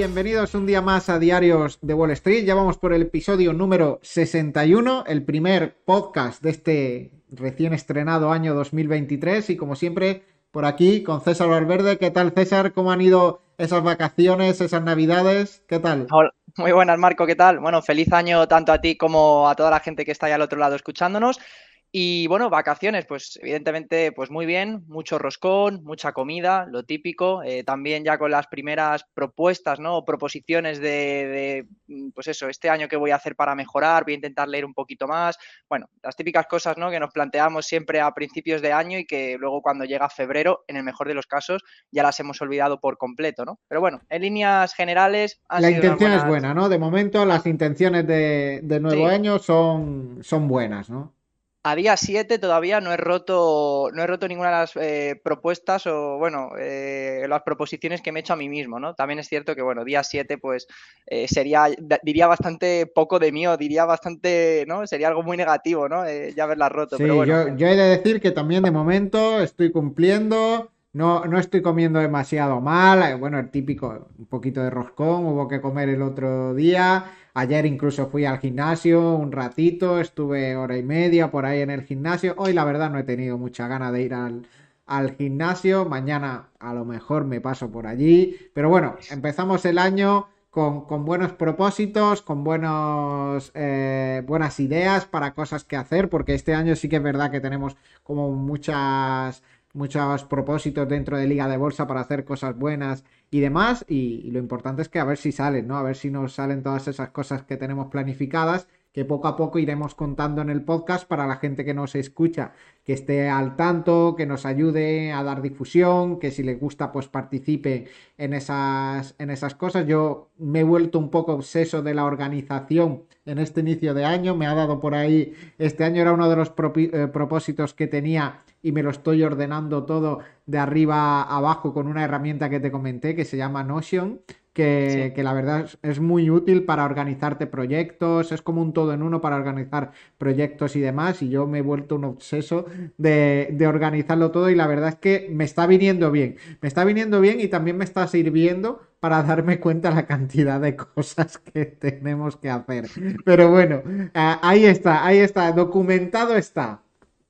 Bienvenidos un día más a Diarios de Wall Street. Ya vamos por el episodio número 61, el primer podcast de este recién estrenado año 2023. Y como siempre, por aquí con César Valverde. ¿Qué tal, César? ¿Cómo han ido esas vacaciones, esas navidades? ¿Qué tal? Hola. Muy buenas, Marco, ¿qué tal? Bueno, feliz año tanto a ti como a toda la gente que está ahí al otro lado escuchándonos. Y bueno, vacaciones, pues evidentemente, pues muy bien, mucho roscón, mucha comida, lo típico. Eh, también ya con las primeras propuestas, ¿no? proposiciones de, pues eso, este año qué voy a hacer para mejorar, voy a intentar leer un poquito más. Bueno, las típicas cosas, ¿no? Que nos planteamos siempre a principios de año y que luego cuando llega febrero, en el mejor de los casos, ya las hemos olvidado por completo, ¿no? Pero bueno, en líneas generales... la intención es buena, ¿no? De momento las intenciones de, nuevo año son, son buenas, ¿no? A día 7 todavía no he roto, no he roto ninguna de las eh, propuestas o, bueno, eh, las proposiciones que me he hecho a mí mismo, ¿no? También es cierto que, bueno, día 7, pues, eh, sería, diría bastante poco de mí o diría bastante, ¿no? Sería algo muy negativo, ¿no? ya haberla roto. Sí, yo, yo he de decir que también de momento estoy cumpliendo no, no estoy comiendo demasiado mal. Eh, bueno, el típico, un poquito de roscón, hubo que comer el otro día. Ayer incluso fui al gimnasio un ratito, estuve hora y media por ahí en el gimnasio. Hoy la verdad no he tenido mucha gana de ir al, gimnasio. Mañana a lo mejor me paso por allí. Pero bueno, empezamos el año con, buenos propósitos, con buenos, eh, buenas ideas para cosas que hacer, porque este año sí que es verdad que tenemos como muchas muchos propósitos dentro de Liga de Bolsa para hacer cosas buenas y demás. Y, lo importante es que a ver si salen, ¿no? A ver si nos salen todas esas cosas que tenemos planificadas, que poco a poco iremos contando en el podcast para la gente que nos escucha, que esté al tanto, que nos ayude a dar difusión, que si les gusta, pues participe en esas, en esas cosas. Yo me he vuelto un poco obseso de la organización en este inicio de año. Me ha dado por ahí, este año era uno de los eh, propósitos que tenía y me lo estoy ordenando todo de arriba a abajo con una herramienta que te comenté que se llama Notion, que, la verdad es, muy útil para organizarte proyectos, es como un todo en uno para organizar proyectos y demás, y yo me he vuelto un obseso de, de organizarlo todo y la verdad es que me está viniendo bien, me está viniendo bien y también me está sirviendo para darme cuenta la cantidad de cosas que tenemos que hacer. Pero bueno, ahí está, ahí está, documentado está.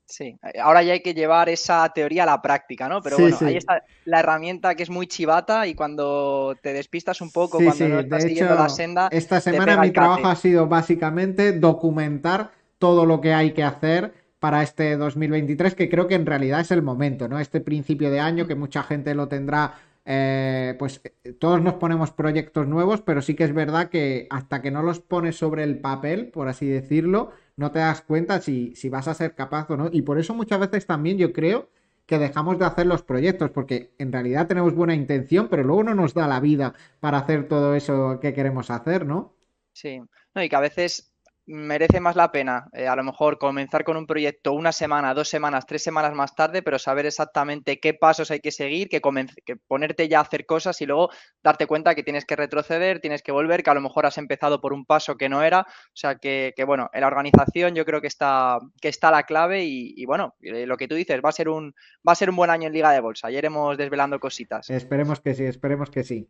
Sí, ahora ya hay que llevar esa teoría a la práctica, ¿no? Pero bueno, ahí está la herramienta que es muy chivata y cuando te despistas un poco, cuando no estás siguiendo la senda. Esta semana mi trabajo ha sido básicamente documentar todo lo que hay que hacer para este 2023, que creo que en realidad es el momento, ¿no? Este principio de año que mucha gente lo tendrá eh, pues eh, todos nos ponemos proyectos nuevos, pero sí que es verdad que hasta que no los pones sobre el papel, por así decirlo, no te das cuenta si, si vas a ser capaz o no. Y por eso muchas veces también yo creo que dejamos de hacer los proyectos, porque en realidad tenemos buena intención, pero luego no nos da la vida para hacer todo eso que queremos hacer, ¿no? Sí, no, y que a veces merece más la pena eh, a lo mejor comenzar con un proyecto una semana, dos semanas, tres semanas más tarde, pero saber exactamente qué pasos hay que seguir, que, que, ponerte ya a hacer cosas y luego darte cuenta que tienes que retroceder, tienes que volver, que a lo mejor has empezado por un paso que no era. O sea que, que bueno, en la organización yo creo que está, que está la clave y, bueno, eh, lo que tú dices, va a ser un, va a ser un buen año en Liga de Bolsa. Ayer iremos desvelando cositas. Esperemos que sí, esperemos que sí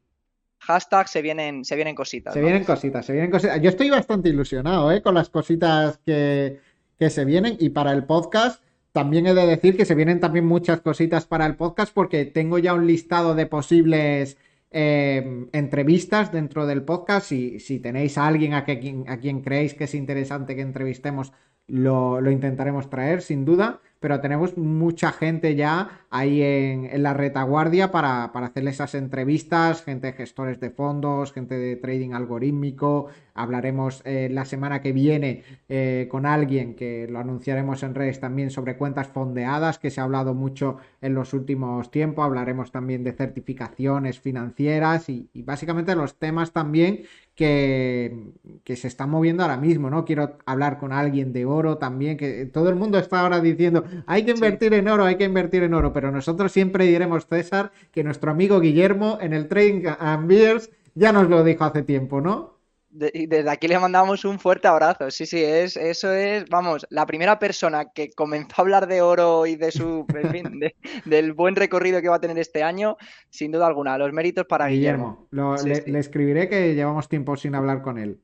hashtag se vienen, se vienen cositas. Se vienen cositas, se vienen cositas. Yo estoy bastante ilusionado ¿eh? con las cositas que, se vienen y para el podcast. También he de decir que se vienen también muchas cositas para el podcast porque tengo ya un listado de posibles eh, entrevistas dentro del podcast. Si, si tenéis a alguien a, quien, a quien creéis que es interesante que entrevistemos, lo, lo intentaremos traer, sin duda pero tenemos mucha gente ya ahí en, la retaguardia para, para hacerle esas entrevistas, gente de gestores de fondos, gente de trading algorítmico. Hablaremos eh, la semana que viene eh, con alguien que lo anunciaremos en redes también sobre cuentas fondeadas, que se ha hablado mucho en los últimos tiempos. Hablaremos también de certificaciones financieras y básicamente los temas también que, que, se están moviendo ahora mismo, ¿no? Quiero hablar con alguien de oro también, que todo el mundo está ahora diciendo, hay que invertir en oro, hay que invertir en oro, pero nosotros siempre diremos, César, que nuestro amigo Guillermo en el Trading and Beers ya nos lo dijo hace tiempo, ¿no? Desde aquí le mandamos un fuerte abrazo. Sí, sí, es, eso es, vamos, la primera persona que comenzó a hablar de oro y de su, en fin, del buen recorrido que va a tener este año, sin duda alguna. Los méritos para Guillermo. le, escribiré que llevamos tiempo sin hablar con él.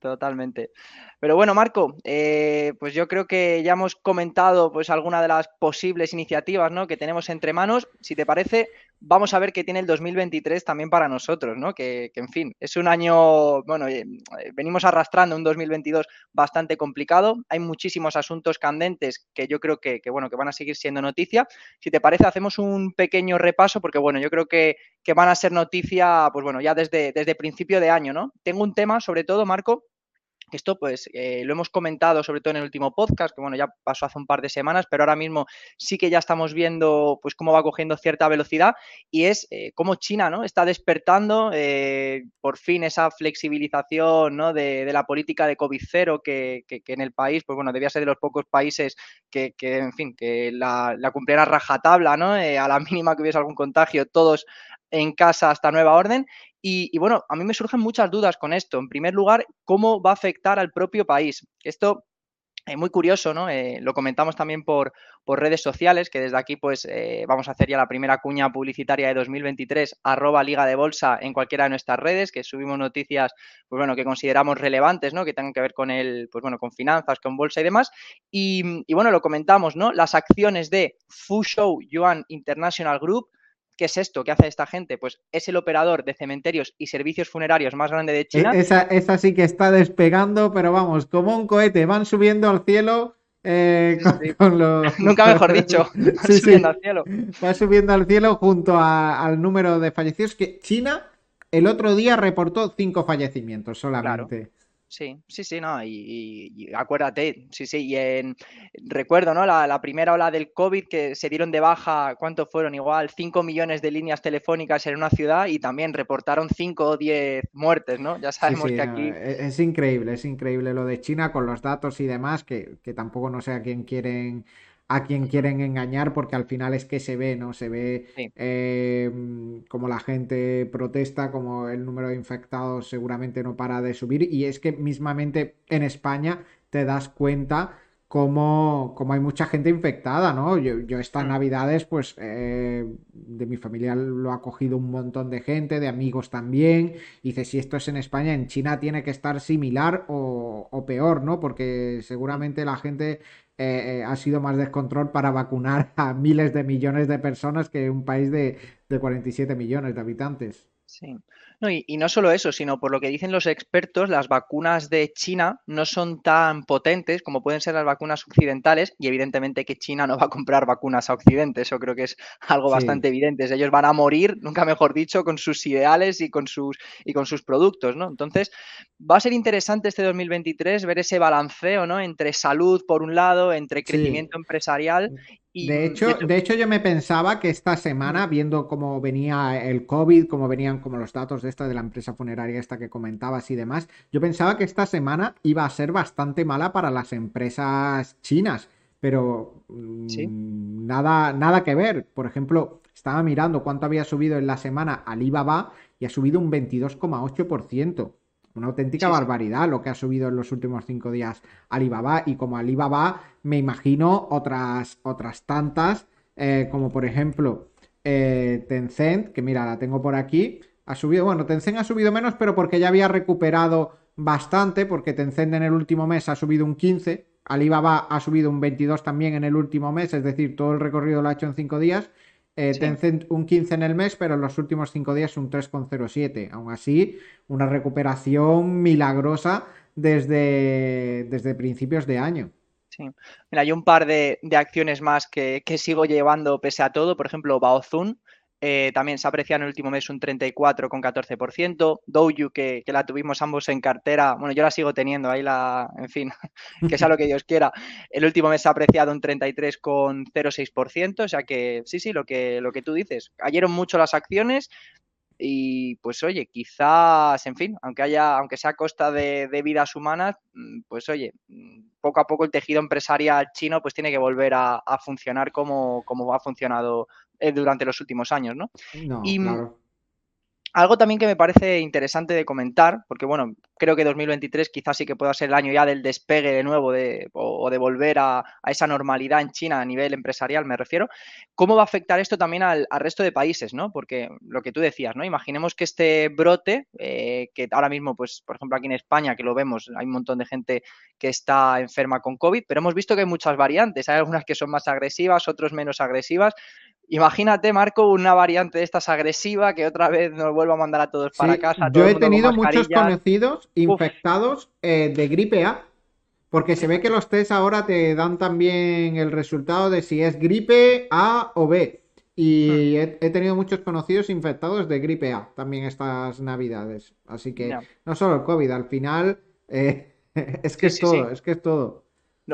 Totalmente. Pero bueno, Marco, eh, pues yo creo que ya hemos comentado pues alguna de las posibles iniciativas ¿no? que tenemos entre manos. Si te parece, vamos a ver qué tiene el 2023 también para nosotros, ¿no? Que, en fin, es un año, bueno, eh, venimos arrastrando un 2022 bastante complicado. Hay muchísimos asuntos candentes que yo creo que, bueno, que van a seguir siendo noticia. Si te parece, hacemos un pequeño repaso porque, bueno, yo creo que, que van a ser noticia, pues bueno, ya desde, desde principio de año, ¿no? Tengo un tema, sobre todo, Marco, esto pues eh, lo hemos comentado sobre todo en el último podcast, que bueno, ya pasó hace un par de semanas, pero ahora mismo sí que ya estamos viendo pues cómo va cogiendo cierta velocidad y es eh, cómo China ¿no? está despertando eh, por fin esa flexibilización ¿no? de, la política de COVID cero que, en el país, pues bueno, debía ser de los pocos países que, en fin, que la, la cumpliera rajatabla, ¿no? a la mínima que hubiese algún contagio, todos en casa hasta nueva orden. Y, bueno, a mí me surgen muchas dudas con esto. En primer lugar, ¿cómo va a afectar al propio país? Esto es muy curioso, ¿no? Eh, lo comentamos también por, por, redes sociales, que desde aquí pues eh, vamos a hacer ya la primera cuña publicitaria de 2023, arroba Liga de Bolsa en cualquiera de nuestras redes, que subimos noticias, pues bueno, que consideramos relevantes, ¿no? Que tengan que ver con el, pues bueno, con finanzas, con bolsa y demás. Y, y bueno, lo comentamos, ¿no? Las acciones de Fuzhou Yuan International Group ¿Qué es esto? ¿Qué hace esta gente? Pues es el operador de cementerios y servicios funerarios más grande de China. E-, esa, sí que está despegando, pero vamos, como un cohete, van subiendo al cielo. Eh, Nunca mejor dicho, van subiendo al cielo. Va subiendo al cielo junto al número de fallecidos, que China el otro día reportó cinco fallecimientos solamente. Sí, sí, sí, no, y, acuérdate, sí, sí, y en, recuerdo, ¿no? La, primera ola del COVID que se dieron de baja, ¿cuánto fueron? Igual 5 millones de líneas telefónicas en una ciudad y también reportaron 5 o 10 muertes, ¿no? Ya sabemos que aquí... E, es, increíble, es increíble lo de China con los datos y demás, que, que tampoco no sé a quién quieren a quien quieren engañar porque al final es que se ve, ¿no? Se ve eh, como la gente protesta, como el número de infectados seguramente no para de subir y es que mismamente en España te das cuenta como, como hay mucha gente infectada, ¿no? Yo, yo estas mm. navidades, pues eh, de mi familia lo ha cogido un montón de gente, de amigos también. Y dice, si esto es en España, en China tiene que estar similar o, o peor, ¿no? Porque seguramente la gente eh, eh, ha sido más descontrol para vacunar a miles de millones de personas que un país de, de 47 millones de habitantes. Sí. No, y, no solo eso, sino por lo que dicen los expertos, las vacunas de China no son tan potentes como pueden ser las vacunas occidentales y evidentemente que China no va a comprar vacunas a Occidente, eso creo que es algo bastante evidente. Ellos van a morir, nunca mejor dicho, con sus ideales y con sus, y con sus productos, ¿no? Entonces, va a ser interesante este 2023 ver ese balanceo, ¿no? Entre salud por un lado, entre crecimiento empresarial de hecho, de hecho, yo me pensaba que esta semana, viendo cómo venía el COVID, cómo venían como los datos de esta de la empresa funeraria esta que comentabas y demás, yo pensaba que esta semana iba a ser bastante mala para las empresas chinas, pero mm, nada, nada que ver. Por ejemplo, estaba mirando cuánto había subido en la semana Alibaba y ha subido un 22,8%. Una auténtica barbaridad lo que ha subido en los últimos cinco días Alibaba. Y como Alibaba, me imagino otras, otras tantas, eh, como por ejemplo eh, Tencent, que mira, la tengo por aquí. Ha subido, bueno, Tencent ha subido menos, pero porque ya había recuperado bastante, porque Tencent en el último mes ha subido un 15, Alibaba ha subido un 22 también en el último mes, es decir, todo el recorrido lo ha hecho en cinco días. Eh, Tencent un 15 en el mes, pero en los últimos 5 días un 3,07. Aún así, una recuperación milagrosa desde, desde principios de año. Sí. Mira, hay un par de, acciones más que, que, sigo llevando pese a todo. Por ejemplo, Baozun, eh, también se ha apreciado en el último mes un 34,14%. Doju, que, la tuvimos ambos en cartera, bueno, yo la sigo teniendo, ahí la, en fin, que sea lo que Dios quiera. El último mes se ha apreciado un 33,06%, o sea que sí, sí, lo que, lo que tú dices. Cayeron mucho las acciones, y pues oye, quizás, en fin, aunque haya, aunque sea a costa de, vidas humanas, mm, pues oye, mm, poco a poco el tejido empresarial chino pues tiene que volver a, funcionar como, como ha funcionado eh, durante los últimos años, ¿no? y, claro. algo también que me parece interesante de comentar, porque bueno, creo que 2023 quizás sí que pueda ser el año ya del despegue de nuevo de, o, de volver a, esa normalidad en China a nivel empresarial, me refiero. ¿Cómo va a afectar esto también al, resto de países, no? Porque lo que tú decías, ¿no? Imaginemos que este brote, eh, que ahora mismo, pues, por ejemplo, aquí en España, que lo vemos, hay un montón de gente que está enferma con COVID, pero hemos visto que hay muchas variantes. Hay algunas que son más agresivas, otros menos agresivas. Imagínate, Marco, una variante de estas agresiva que otra vez nos vuelva a mandar a todos para casa. Yo he tenido muchos conocidos infectados eh, de gripe A, porque se ve que los test ahora te dan también el resultado de si es gripe A o B. Y hmm. he, tenido muchos conocidos infectados de gripe A también estas navidades. Así que no, solo el COVID, al final eh, es que es todo, es que es todo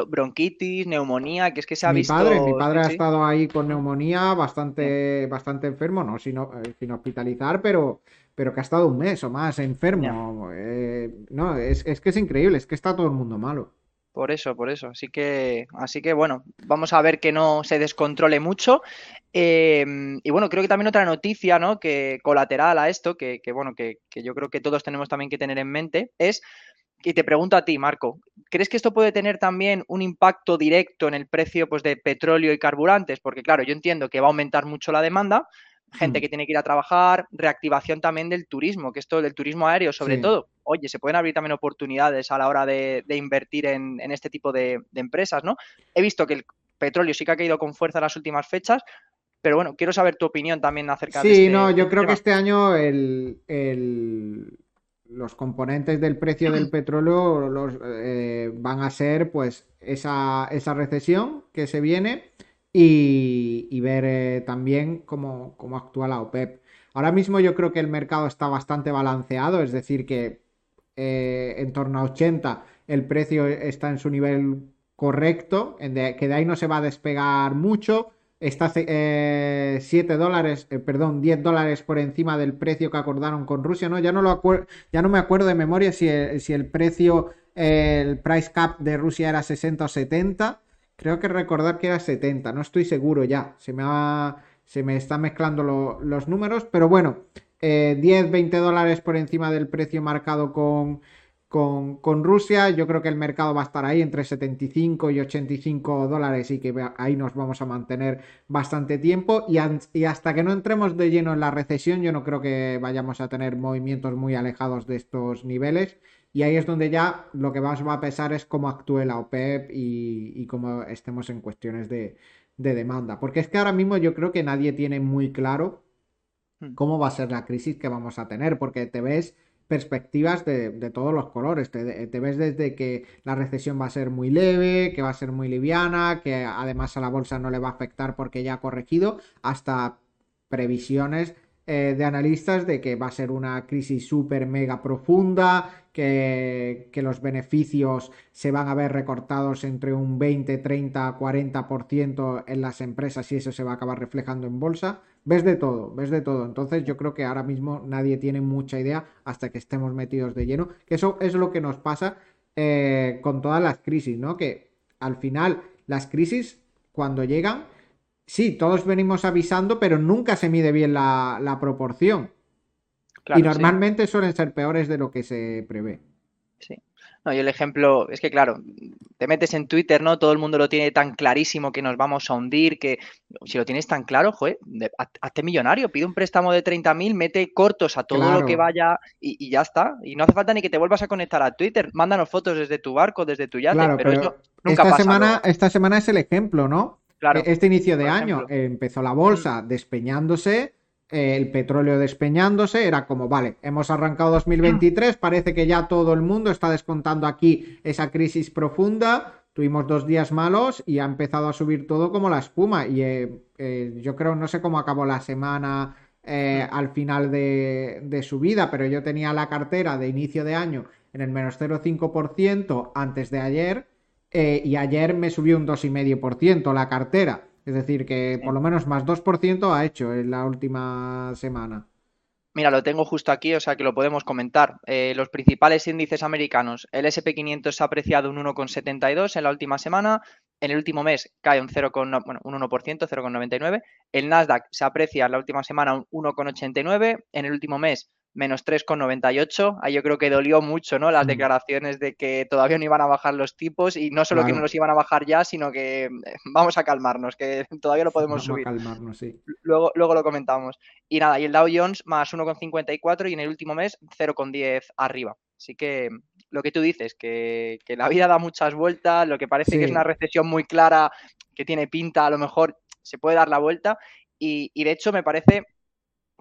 bronquitis, neumonía, que es que se ha mi visto. Padre, mi padre ha estado ahí con neumonía, bastante, bastante enfermo, no sin, eh, sin, hospitalizar, pero, pero que ha estado un mes o más enfermo. Eh, no, es, que es increíble, es que está todo el mundo malo. Por eso, por eso. Así que, así que bueno, vamos a ver que no se descontrole mucho. Em, y bueno, creo que también otra noticia, ¿no? Que colateral a esto, que, que bueno, que, que, yo creo que todos tenemos también que tener en mente, es y te pregunto a ti, Marco, ¿crees que esto puede tener también un impacto directo en el precio pues, de petróleo y carburantes? Porque claro, yo entiendo que va a aumentar mucho la demanda, gente mm. que tiene que ir a trabajar, reactivación también del turismo, que esto del turismo aéreo sobre todo. Oye, se pueden abrir también oportunidades a la hora de, invertir en, este tipo de, empresas, ¿no? He visto que el petróleo sí que ha caído con fuerza en las últimas fechas, pero bueno, quiero saber tu opinión también acerca de de Sí, no, yo creo que este año el, los componentes del precio del petróleo los, eh, van a ser pues esa, esa, recesión que se viene y, ver eh, también cómo, cómo, actúa la OPEP. Ahora mismo yo creo que el mercado está bastante balanceado, es decir, que eh, en torno a 80 el precio está en su nivel correcto, que de ahí no se va a despegar mucho está 7 eh, dólares, eh, perdón, 10 dólares por encima del precio que acordaron con Rusia, ¿no? Ya no, lo ya no me acuerdo de memoria si el, si el precio, el price cap de Rusia era 60 o 70. Creo que recordar que era 70, no estoy seguro ya. Se me, se me están mezclando los números, pero bueno, 10, eh, 20 dólares por encima del precio marcado con, con, Rusia. Yo creo que el mercado va a estar ahí entre 75 y 85 dólares y que ahí nos vamos a mantener bastante tiempo. Y, y, hasta que no entremos de lleno en la recesión, yo no creo que vayamos a tener movimientos muy alejados de estos niveles. Y ahí es donde ya lo que más va a pesar es cómo actúe la OPEP y, cómo estemos en cuestiones de, de demanda. Porque es que ahora mismo yo creo que nadie tiene muy claro hmm. cómo va a ser la crisis que vamos a tener, porque te ves perspectivas de, todos los colores. Te, ves desde que la recesión va a ser muy leve, que va a ser muy liviana, que además a la bolsa no le va a afectar porque ya ha corregido, hasta previsiones eh, de analistas de que va a ser una crisis súper mega profunda, que, que, los beneficios se van a ver recortados entre un 20, 30, 40% en las empresas y eso se va a acabar reflejando en bolsa ves de todo, ves de todo. Entonces yo creo que ahora mismo nadie tiene mucha idea hasta que estemos metidos de lleno, que eso es lo que nos pasa eh, con todas las crisis, ¿no? Que al final las crisis cuando llegan, sí, todos venimos avisando, pero nunca se mide bien la, proporción. y normalmente suelen ser peores de lo que se prevé. Sí. No, y el ejemplo es que, claro, te metes en Twitter, ¿no? Todo el mundo lo tiene tan clarísimo que nos vamos a hundir, que si lo tienes tan claro, joder, hazte millonario, pide un préstamo de 30.000, mete cortos a todo lo que vaya y, ya está. Y no hace falta ni que te vuelvas a conectar a Twitter, mándanos fotos desde tu barco, desde tu yate, pero, eso nunca esta Semana, esta semana es el ejemplo, ¿no? Claro, e-, este inicio de año empezó la bolsa mm. despeñándose el petróleo despeñándose, era como, vale, hemos arrancado 2023, parece que ya todo el mundo está descontando aquí esa crisis profunda, tuvimos dos días malos y ha empezado a subir todo como la espuma y eh, eh, yo creo, no sé cómo acabó la semana eh, al final de, de su vida, pero yo tenía la cartera de inicio de año en el menos 0,5% antes de ayer y ayer me subió un 2,5% la cartera. Es decir, que por lo menos más 2% ha hecho en la última semana. Mira, lo tengo justo aquí, o sea que lo podemos comentar. Eh, los principales índices americanos, el SP500 se ha apreciado un 1,72 en la última semana, en el último mes cae un 0, bueno, un 1%, 0,99. El Nasdaq se aprecia en la última semana un 1,89. En el último mes menos 3,98. Ahí yo creo que dolió mucho, ¿no? Las mm. declaraciones de que todavía no iban a bajar los tipos y no solo que no los iban a bajar ya, sino que eh, vamos a calmarnos, que todavía lo podemos subir. calmarnos, sí. Luego, luego lo comentamos. Y nada, y el Dow Jones más 1,54 y en el último mes 0,10 arriba. Así que lo que tú dices, que, la vida da muchas vueltas, lo que parece que es una recesión muy clara, que tiene pinta, a lo mejor se puede dar la vuelta. Y, y de hecho me parece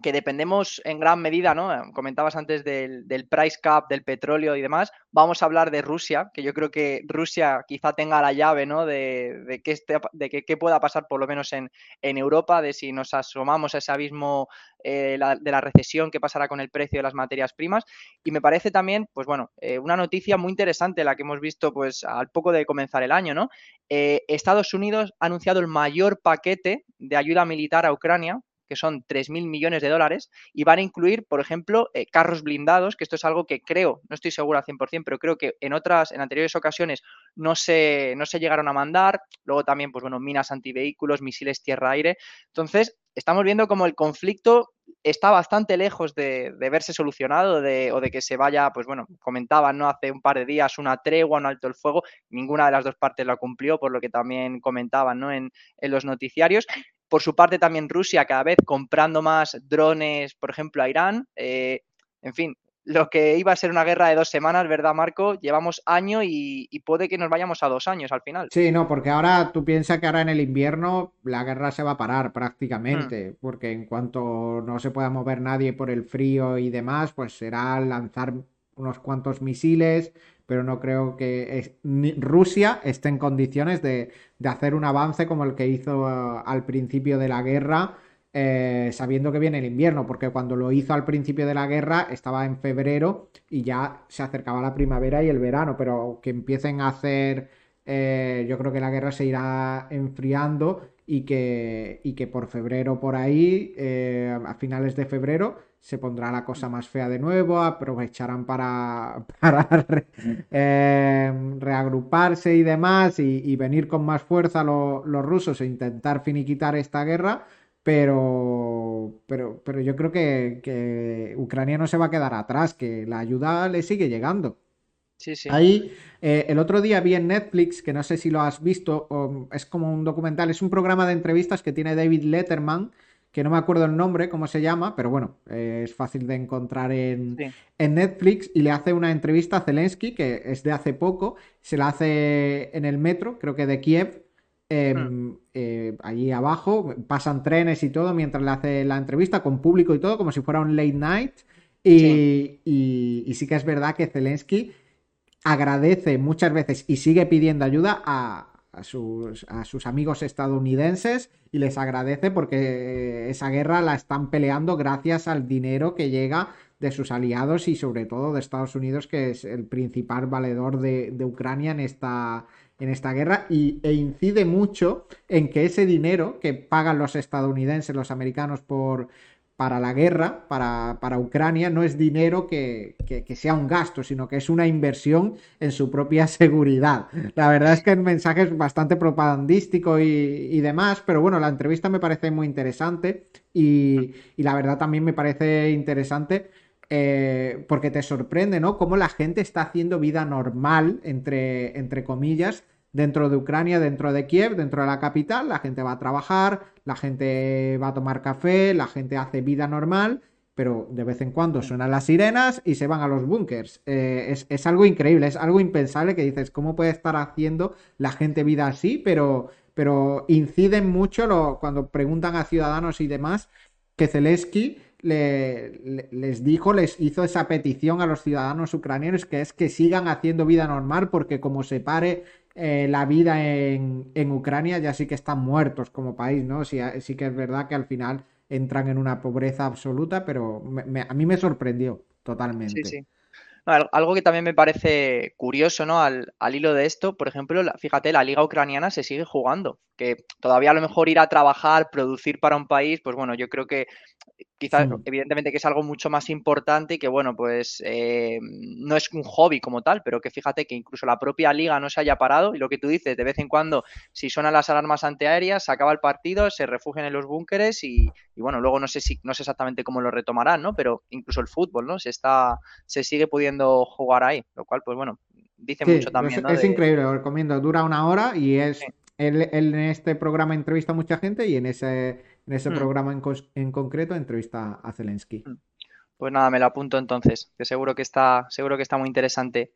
que dependemos en gran medida, ¿no? Comentabas antes del, price cap, del petróleo y demás. Vamos a hablar de Rusia, que yo creo que Rusia quizá tenga la llave, ¿no? De, de, que, de que, pueda pasar por lo menos en, Europa, de si nos asomamos a ese abismo eh, de la recesión, qué pasará con el precio de las materias primas. Y me parece también, pues bueno, eh, una noticia muy interesante la que hemos visto pues al poco de comenzar el año, ¿no? Eh, Estados Unidos ha anunciado el mayor paquete de ayuda militar a Ucrania que son 3.000 millones de dólares, y van a incluir, por ejemplo, eh, carros blindados, que esto es algo que creo, no estoy seguro al 100%, pero creo que en otras, en anteriores ocasiones no se, no se llegaron a mandar, luego también, pues bueno, minas antivehículos, misiles tierra-aire. Entonces, estamos viendo como el conflicto está bastante lejos de, verse solucionado o de que se vaya, pues bueno, comentaban ¿no? hace un par de días una tregua, un alto el fuego, ninguna de las dos partes la cumplió, por lo que también comentaban ¿no? en, en los noticiarios. Por su parte, también Rusia cada vez comprando más drones, por ejemplo, a Irán. Eh, en fin, lo que iba a ser una guerra de dos semanas, ¿verdad, Marco? Llevamos año y, puede que nos vayamos a dos años al final. Sí, no, porque ahora tú piensas que ahora en el invierno la guerra se va a parar prácticamente, hmm. porque en cuanto no se pueda mover nadie por el frío y demás, pues será lanzar unos cuantos misiles, pero no creo que Rusia esté en condiciones de, hacer un avance como el que hizo eh, al principio de la guerra, eh, sabiendo que viene el invierno, porque cuando lo hizo al principio de la guerra estaba en febrero y ya se acercaba la primavera y el verano, pero que empiecen a hacer, eh, yo creo que la guerra se irá enfriando y que, y que por febrero por ahí, a finales de febrero, se pondrá la cosa más fea de nuevo, aprovecharán para, eh, reagruparse y demás y, venir con más fuerza los rusos e intentar finiquitar esta guerra, pero, pero, pero yo creo que, Ucrania no se va a quedar atrás, que la ayuda le sigue llegando. Sí, sí. Ahí, eh, el otro día vi en Netflix, que no sé si lo has visto, es como un documental, es un programa de entrevistas que tiene David Letterman, que no me acuerdo el nombre, cómo se llama, pero bueno, eh, es fácil de encontrar en, Netflix y le hace una entrevista a Zelensky, que es de hace poco, se la hace en el metro, creo que de Kiev, em, hmm. eh, allí abajo, pasan trenes y todo mientras le hace la entrevista con público y todo, como si fuera un late night. Y y sí que es verdad que Zelensky agradece muchas veces y sigue pidiendo ayuda a, sus, amigos estadounidenses y les agradece porque esa guerra la están peleando gracias al dinero que llega de sus aliados y sobre todo de Estados Unidos, que es el principal valedor de, Ucrania en esta, en esta guerra. Y, e incide mucho en que ese dinero que pagan los estadounidenses, los americanos por, para la guerra, para, para Ucrania, no es dinero que, sea un gasto, sino que es una inversión en su propia seguridad. La verdad es que el mensaje es bastante propagandístico y, demás, pero bueno, la entrevista me parece muy interesante y, la verdad también me parece interesante eh, porque te sorprende, ¿no? Cómo la gente está haciendo vida normal, entre, entre comillas, dentro de Ucrania, dentro de Kiev, dentro de la capital, la gente va a trabajar, la gente va a tomar café, la gente hace vida normal, pero de vez en cuando suenan las sirenas y se van a los búnkers. Eh, es, algo increíble, es algo impensable que dices, ¿cómo puede estar haciendo la gente vida así? Pero, pero inciden mucho cuando preguntan a ciudadanos y demás que Zelensky les dijo, les hizo esa petición a los ciudadanos ucranianos que es que sigan haciendo vida normal porque como se pare eh, la vida en, Ucrania ya sí que están muertos como país, ¿no? Sí, sí, que es verdad que al final entran en una pobreza absoluta, pero a mí me sorprendió totalmente. Sí, sí. Algo que también me parece curioso, ¿no? Al, hilo de esto, por ejemplo, fíjate, la liga ucraniana se sigue jugando, que todavía a lo mejor ir a trabajar, producir para un país, pues bueno, yo creo que quizás, evidentemente que es algo mucho más importante y que, bueno, pues eh, no es un hobby como tal, pero que fíjate que incluso la propia liga no se haya parado y lo que tú dices, de vez en cuando, si suenan las alarmas antiaéreas, se acaba el partido, se refugian en los búnkeres y, y, bueno, luego no sé si, no sé exactamente cómo lo retomarán, ¿no? Pero incluso el fútbol, ¿no? Se está, se sigue pudiendo jugar ahí, lo cual, pues bueno, dice mucho también. Es, increíble, lo recomiendo. Dura una hora y es. Él, en este programa entrevista a mucha gente y en ese, en ese mm. programa en, concreto entrevista a Zelensky. Mm. Pues nada, me lo apunto entonces, que seguro que está, seguro que está muy interesante.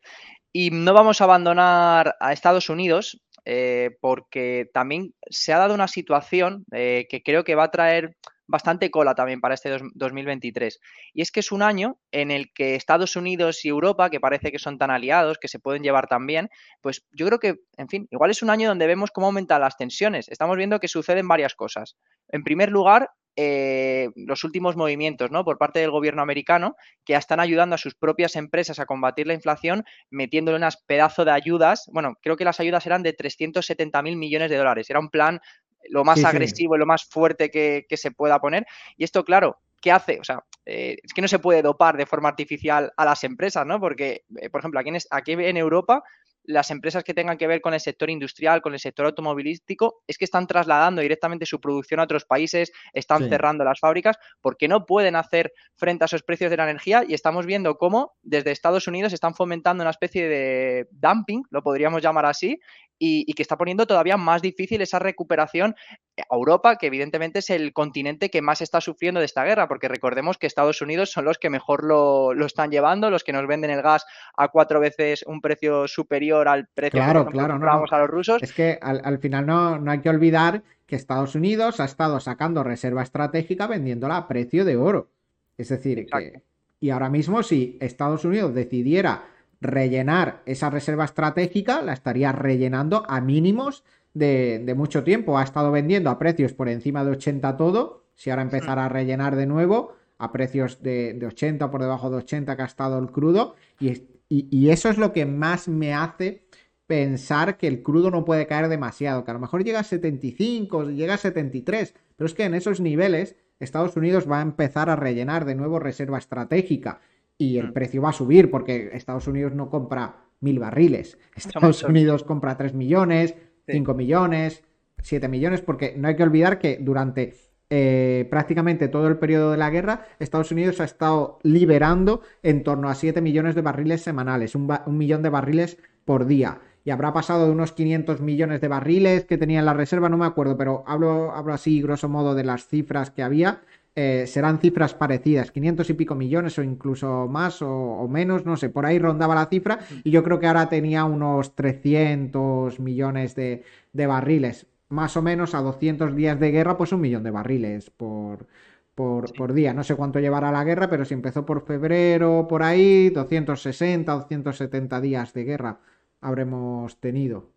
Y no vamos a abandonar a Estados Unidos, eh, porque también se ha dado una situación eh, que creo que va a traer bastante cola también para este 2023. Y es que es un año en el que Estados Unidos y Europa, que parece que son tan aliados, que se pueden llevar tan bien, pues yo creo que, en fin, igual es un año donde vemos cómo aumentan las tensiones. Estamos viendo que suceden varias cosas. En primer lugar, eh, los últimos movimientos ¿no? por parte del gobierno americano que están ayudando a sus propias empresas a combatir la inflación metiéndole unas pedazos de ayudas. Bueno, creo que las ayudas eran de 370 mil millones de dólares. Era un plan lo más agresivo y lo más fuerte que, se pueda poner. Y esto, claro, ¿qué hace? O sea, eh, es que no se puede dopar de forma artificial a las empresas, ¿no? Porque, eh, por ejemplo, aquí en, aquí en Europa las empresas que tengan que ver con el sector industrial, con el sector automovilístico, es que están trasladando directamente su producción a otros países, están cerrando las fábricas, porque no pueden hacer frente a esos precios de la energía y estamos viendo cómo desde Estados Unidos están fomentando una especie de dumping, lo podríamos llamar así, y, que está poniendo todavía más difícil esa recuperación Europa, que evidentemente es el continente que más está sufriendo de esta guerra, porque recordemos que Estados Unidos son los que mejor lo, están llevando, los que nos venden el gas a cuatro veces un precio superior al precio claro, que claro, a los rusos. Es que al, final no, no hay que olvidar que Estados Unidos ha estado sacando reserva estratégica vendiéndola a precio de oro. Es decir, que, y ahora mismo si Estados Unidos decidiera rellenar esa reserva estratégica, la estaría rellenando a mínimos de, mucho tiempo. Ha estado vendiendo a precios por encima de 80 todo. Si ahora empezara a rellenar de nuevo a precios de, de 80 o por debajo de 80 que ha estado el crudo. Y, y, eso es lo que más me hace pensar que el crudo no puede caer demasiado, que a lo mejor llega a 75, llega a 73, pero es que en esos niveles Estados Unidos va a empezar a rellenar de nuevo reserva estratégica y el mm. precio va a subir porque Estados Unidos no compra mil barriles. Estados Unidos compra 3 millones, 5 millones, 7 millones, porque no hay que olvidar que durante eh, prácticamente todo el periodo de la guerra, Estados Unidos ha estado liberando en torno a 7 millones de barriles semanales, un, millón de barriles por día. Y habrá pasado de unos 500 millones de barriles que tenía en la reserva, no me acuerdo, pero hablo, hablo así, grosso modo, de las cifras que había. Eh, serán cifras parecidas, 500 y pico millones o incluso más o, menos, no sé, por ahí rondaba la cifra y yo creo que ahora tenía unos 300 millones de, barriles, más o menos a 200 días de guerra, pues un millón de barriles por, por, por, día. No sé cuánto llevará la guerra, pero si empezó por febrero, por ahí, 260, 270 días de guerra habremos tenido.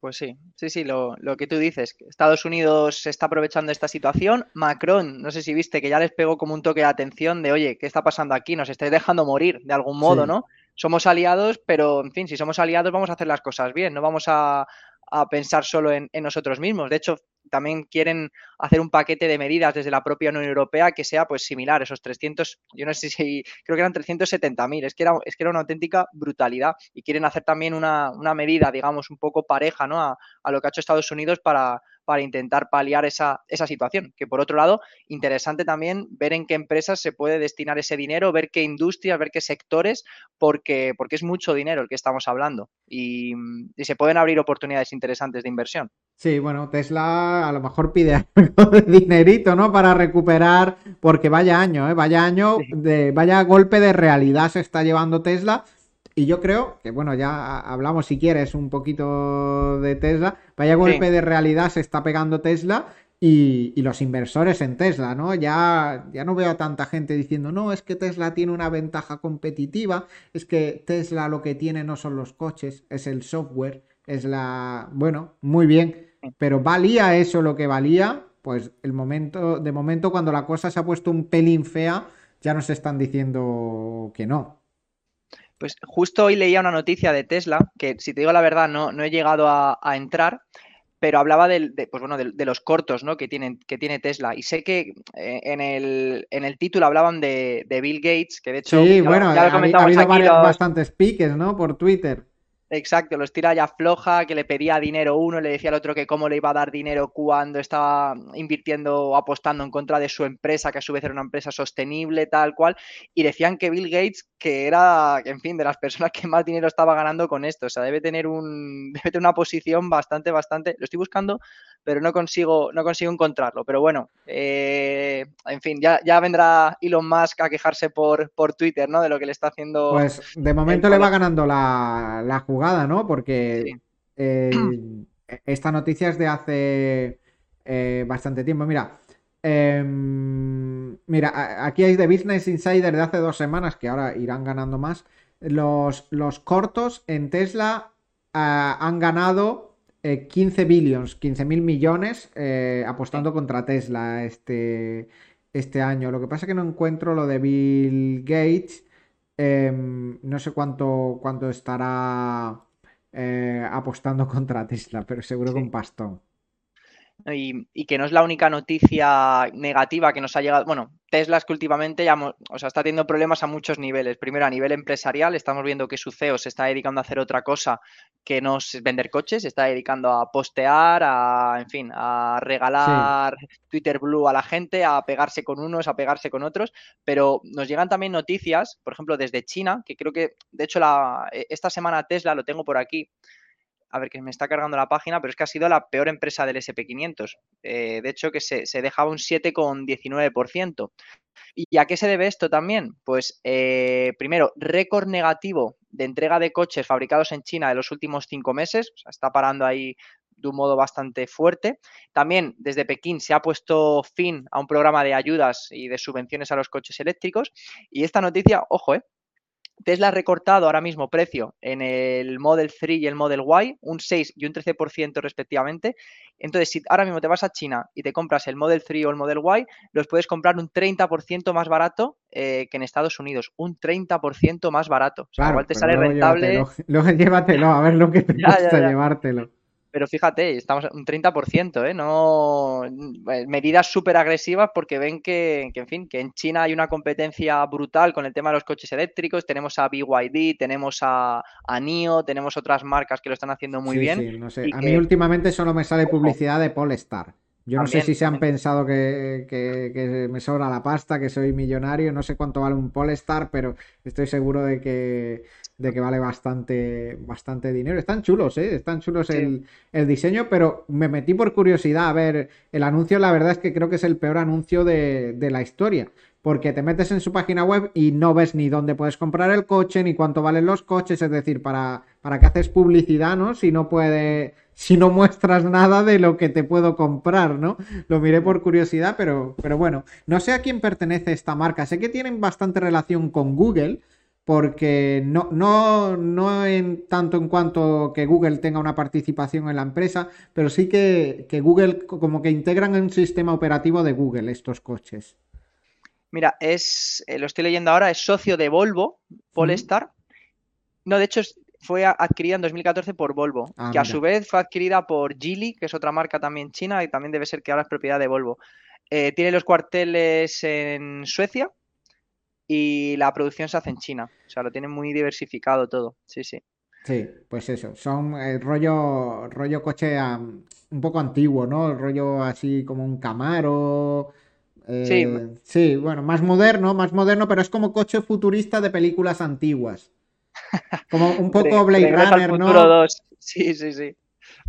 Pues sí, sí, sí, lo, que tú dices. Estados Unidos se está aprovechando de esta situación. Macron, no sé si viste que ya les pegó como un toque de atención de, oye, ¿qué está pasando aquí? Nos estáis dejando morir de algún modo, ¿no? Somos aliados, pero en fin, si somos aliados vamos a hacer las cosas bien, no vamos a, a pensar solo en, nosotros mismos. De hecho, también quieren hacer un paquete de medidas desde la propia Unión Europea que sea pues similar, esos 300, yo no sé si, creo que eran 370.000, es que es que era una auténtica brutalidad y quieren hacer también una, medida, digamos, un poco pareja ¿no? a, a lo que ha hecho Estados Unidos para, para intentar paliar esa, esa situación. Que por otro lado, interesante también ver en qué empresas se puede destinar ese dinero, ver qué industrias, ver qué sectores, porque, porque es mucho dinero el que estamos hablando y, se pueden abrir oportunidades interesantes de inversión. Sí, bueno, Tesla a lo mejor pide algo de dinerito, ¿no? Para recuperar, porque vaya año, ¿eh? Vaya año, de, vaya golpe de realidad se está llevando Tesla y yo creo que, bueno, ya hablamos si quieres un poquito de Tesla. Vaya golpe de realidad se está pegando Tesla y, los inversores en Tesla, ¿no? Ya, ya no veo a tanta gente diciendo, no, es que Tesla tiene una ventaja competitiva, es que Tesla lo que tiene no son los coches, es el software, es la... Bueno, muy bien, pero ¿valía eso lo que valía? Pues el momento, de momento cuando la cosa se ha puesto un pelín fea, ya nos están diciendo que no. Pues justo hoy leía una noticia de Tesla, que si te digo la verdad no, no he llegado a, entrar, pero hablaba de, pues bueno, de, los cortos ¿no? que, tienen, que tiene Tesla. Y sé que eh, en, el, en el título hablaban de, Bill Gates, que de hecho... Sí, bueno, ha, habido varios, bastantes piques ¿no? por Twitter. Exacto, los tira ya floja, que le pedía dinero uno, le decía al otro que cómo le iba a dar dinero cuando estaba invirtiendo o apostando en contra de su empresa, que a su vez era una empresa sostenible, tal cual, y decían que Bill Gates, que era, en fin, de las personas que más dinero estaba ganando con esto, o sea, debe tener un, debe tener una posición bastante, bastante, lo estoy buscando, pero no consigo, no consigo encontrarlo, pero bueno, eh, en fin, ya, ya vendrá Elon Musk a quejarse por, por Twitter, ¿no? De lo que le está haciendo. Pues de momento le va ganando la, la jugada, ¿no? Porque eh, esta noticia es de hace eh, bastante tiempo. Mira, em, mira, aquí hay de Business Insider de hace dos semanas, que ahora irán ganando más. Los, los cortos en Tesla han ganado 15 billions, 15 mil millones eh, apostando contra Tesla este, este año. Lo que pasa es que no encuentro lo de Bill Gates. Em, no sé cuánto, cuánto estará eh, apostando contra Tesla, pero seguro que un pastón. Y, que no es la única noticia negativa que nos ha llegado. Bueno, Tesla es que últimamente ya, o sea, está teniendo problemas a muchos niveles. Primero, a nivel empresarial, estamos viendo que su CEO se está dedicando a hacer otra cosa que no es vender coches, se está dedicando a postear, a, en fin, a regalar Twitter Blue a la gente, a pegarse con unos, a pegarse con otros. Pero nos llegan también noticias, por ejemplo, desde China, que creo que, de hecho, la, esta semana Tesla, lo tengo por aquí, a ver, que me está cargando la página, pero es que ha sido la peor empresa del SP500. Eh, de hecho, que se, dejaba un 7,19%. ¿Y a qué se debe esto también? Pues eh, primero, récord negativo de entrega de coches fabricados en China de los últimos cinco meses, está parando ahí de un modo bastante fuerte. También desde Pekín se ha puesto fin a un programa de ayudas y de subvenciones a los coches eléctricos. Y esta noticia, ojo, eh, Tesla ha recortado ahora mismo precio en el Model 3 y el Model Y, un 6 y un 13% respectivamente. Entonces, si ahora mismo te vas a China y te compras el Model 3 o el Model Y, los puedes comprar un 30% más barato eh, que en Estados Unidos. Un 30% más barato. O sea, igual te sale rentable. Luego llévatelo, a ver lo que te cuesta llevártelo. Pero fíjate, estamos un 30%, ¿eh? No eh, medidas súper agresivas porque ven que, en fin, que en China hay una competencia brutal con el tema de los coches eléctricos. Tenemos a BYD, tenemos a, a NIO, tenemos otras marcas que lo están haciendo muy bien. Sí, no sé. A mí últimamente solo me sale publicidad de Polestar. Yo no sé si se han pensado que, que, me sobra la pasta, que soy millonario, no sé cuánto vale un Polestar, pero estoy seguro de que, de que vale bastante, bastante dinero. Están chulos, ¿eh? Están chulos el, diseño, pero me metí por curiosidad a ver el anuncio. La verdad es que creo que es el peor anuncio de, de la historia porque te metes en su página web y no ves ni dónde puedes comprar el coche, ni cuánto valen los coches, es decir, para, para haces publicidad, ¿no? Si no puede, si no muestras nada de lo que te puedo comprar, ¿no? Lo miré por curiosidad, pero, pero bueno, no sé a quién pertenece esta marca. Sé que tienen bastante relación con Google, porque no, no, no en tanto en cuanto que Google tenga una participación en la empresa, pero sí que, que Google como que integran un sistema operativo de Google estos coches. Mira, es, eh, lo estoy leyendo ahora, es socio de Volvo, Polestar. No, de hecho fue adquirida en 2014 por Volvo, ah, que a su vez fue adquirida por Geely, que es otra marca también china y también debe ser que ahora es propiedad de Volvo. Eh, tiene los cuarteles en Suecia y la producción se hace en China. O sea, lo tienen muy diversificado todo. Sí, sí. Sí, pues eso. Son el rollo, rollo coche un poco antiguo, ¿no? El rollo así como un Camaro. Eh, sí, bueno, más moderno, más moderno, pero es como coche futurista de películas antiguas. Como un poco Blade Runner, ¿no? Sí, sí, sí.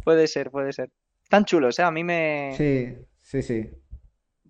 Puede ser, puede ser. Tan chulos, ¿eh? A mí me. Sí, sí, sí.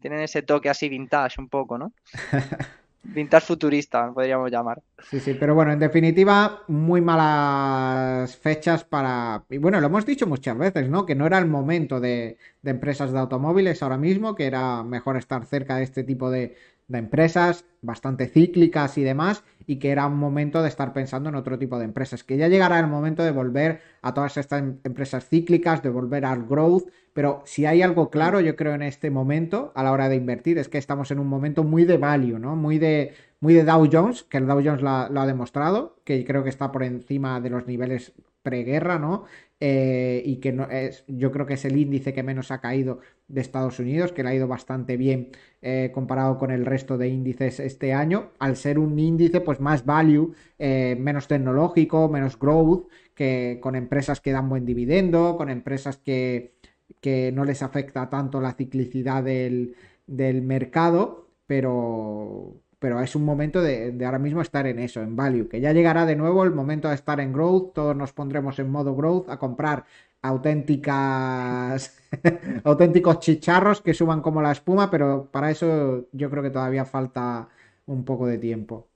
Tienen ese toque así vintage un poco, ¿no? Vintage futurista, podríamos llamar. Sí, sí, pero bueno, en definitiva, muy malas fechas para. Y bueno, lo hemos dicho muchas veces, ¿no? Que no era el momento de, empresas de automóviles ahora mismo, que era mejor estar cerca de este tipo de, de empresas bastante cíclicas y demás, y que era un momento de estar pensando en otro tipo de empresas, que ya llegará el momento de volver a todas estas em, empresas cíclicas, de volver al growth, pero si hay algo claro, yo creo en este momento, a la hora de invertir, es que estamos en un momento muy de value, ¿no? Muy de, muy de Dow Jones, que el Dow Jones lo ha demostrado, que creo que está por encima de los niveles preguerra, ¿no? Eh, y que no, es, yo creo que es el índice que menos ha caído de Estados Unidos, que le ha ido bastante bien eh, comparado con el resto de índices este año, al ser un índice pues más value, eh, menos tecnológico, menos growth, que con empresas que dan buen dividendo, con empresas que, que no les afecta tanto la ciclicidad del, del mercado, pero pero es un momento de, ahora mismo estar en eso, en value, que ya llegará de nuevo el momento de estar en growth, todos nos pondremos en modo growth a comprar auténticas auténticos chicharros que suban como la espuma, pero para eso yo creo que todavía falta un poco de tiempo.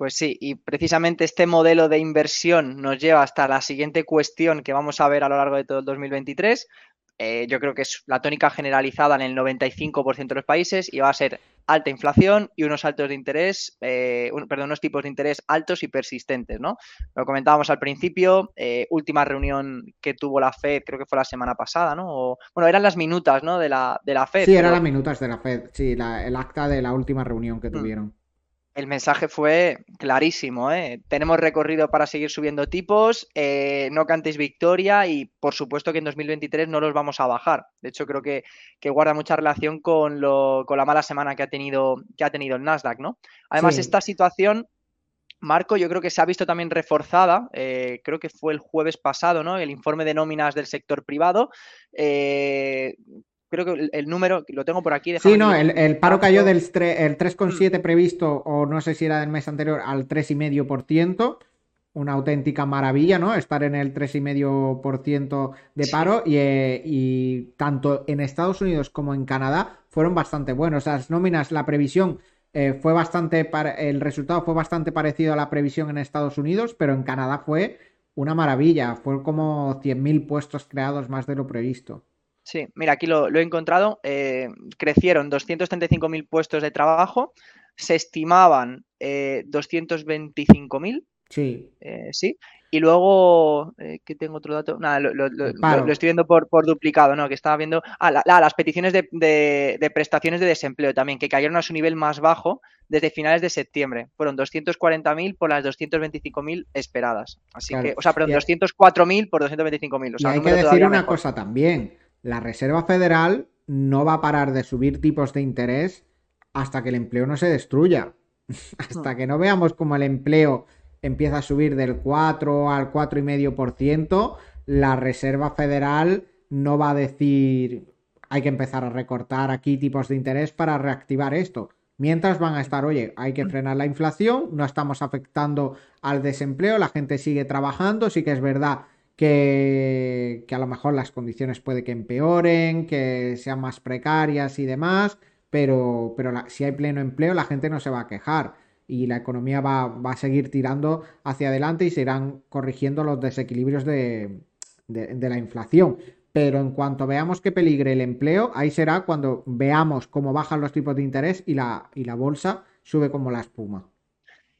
Pues sí, y precisamente este modelo de inversión nos lleva hasta la siguiente cuestión que vamos a ver a lo largo de todo el 2023, eh, yo creo que es la tónica generalizada en el 95% de los países y va a ser alta inflación y unos altos de interés, eh, perdón, unos tipos de interés altos y persistentes, ¿no? Lo comentábamos al principio, eh, última reunión que tuvo la Fed, creo que fue la semana pasada, ¿no? bueno, eran las minutas, ¿no? De la, de la Fed. Sí, eran las minutas de la Fed, sí, el acta de la última reunión que mm. El mensaje fue clarísimo. ¿eh? Tenemos recorrido para seguir subiendo tipos, eh, no cantéis victoria y por supuesto que en 2023 no los vamos a bajar. De hecho, creo que, guarda mucha relación con, lo, con, la mala semana que ha tenido, que ha tenido el Nasdaq. ¿no? Además, esta situación Marco, yo creo que se ha visto también reforzada, eh, creo que fue el jueves pasado, ¿no? El informe de nóminas del sector privado. Creo que el, número, lo tengo por aquí. Sí, no, el, paro cayó del el 3,7 mm. previsto, o no sé si era del mes anterior, al 3,5%. Una auténtica maravilla, ¿no? Estar en el 3,5% de paro y, eh, y, tanto en Estados Unidos como en Canadá fueron bastante buenos. Las nóminas, la previsión eh, fue bastante, el resultado fue bastante parecido a la previsión en Estados Unidos, pero en Canadá fue una maravilla. Fue como 100.000 puestos creados más de lo previsto. Sí, mira, aquí lo, he encontrado. Eh, crecieron 235.000 puestos de trabajo, se estimaban eh, 225.000. Sí. Eh, sí. Y luego, eh, ¿qué tengo otro dato? Nada, lo, estoy viendo por, duplicado, ¿no? Que estaba viendo. Ah, las peticiones de, prestaciones de desempleo también, que cayeron a su nivel más bajo desde finales de septiembre. Fueron 240.000 por las 225.000 esperadas. Así que, o sea, perdón, 204.000 por 225.000. O sea, y hay que decir una cosa también la Reserva Federal no va a parar de subir tipos de interés hasta que el empleo no se destruya. hasta que no veamos cómo el empleo empieza a subir del 4 al 4,5%, la Reserva Federal no va a decir hay que empezar a recortar aquí tipos de interés para reactivar esto. Mientras van a estar, oye, hay que frenar la inflación, no estamos afectando al desempleo, la gente sigue trabajando, sí que es verdad que, a lo mejor las condiciones puede que empeoren, que sean más precarias y demás, pero, pero si hay pleno empleo la gente no se va a quejar y la economía va, va a seguir tirando hacia adelante y se irán corrigiendo los desequilibrios de, de, la inflación. Pero en cuanto veamos que peligre el empleo, ahí será cuando veamos cómo bajan los tipos de interés y la, y la bolsa sube como la espuma.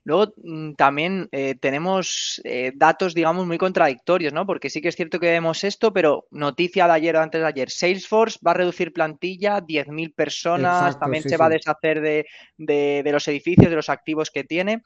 Luego mm, también eh, tenemos eh, datos, digamos, muy contradictorios, ¿no? Porque sí que es cierto que vemos esto, pero noticia de ayer o antes de ayer, Salesforce va a reducir plantilla, 10.000 personas, también se va a deshacer de, los edificios, de los activos que tiene.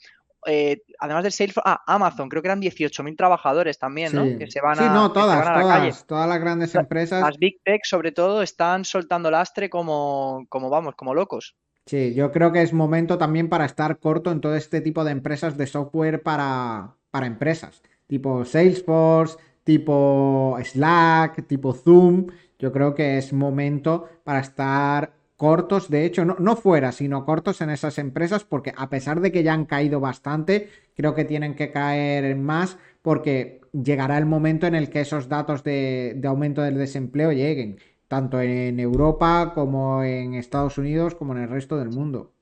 Eh, además de Salesforce, ah, Amazon, creo que eran 18.000 trabajadores también, ¿no? Que se van a, sí, no, todas, todas, todas las grandes empresas. Las Big Tech, sobre todo, están soltando lastre como, como vamos, como locos. Sí, yo creo que es momento también para estar corto en todo este tipo de empresas de software para, para empresas, tipo Salesforce, tipo Slack, tipo Zoom. Yo creo que es momento para estar cortos, de hecho, no, no, fuera, sino cortos en esas empresas, porque a pesar de que ya han caído bastante, creo que tienen que caer más, porque llegará el momento en el que esos datos de, de aumento del desempleo lleguen tanto en Europa como en Estados Unidos como en el resto del mundo.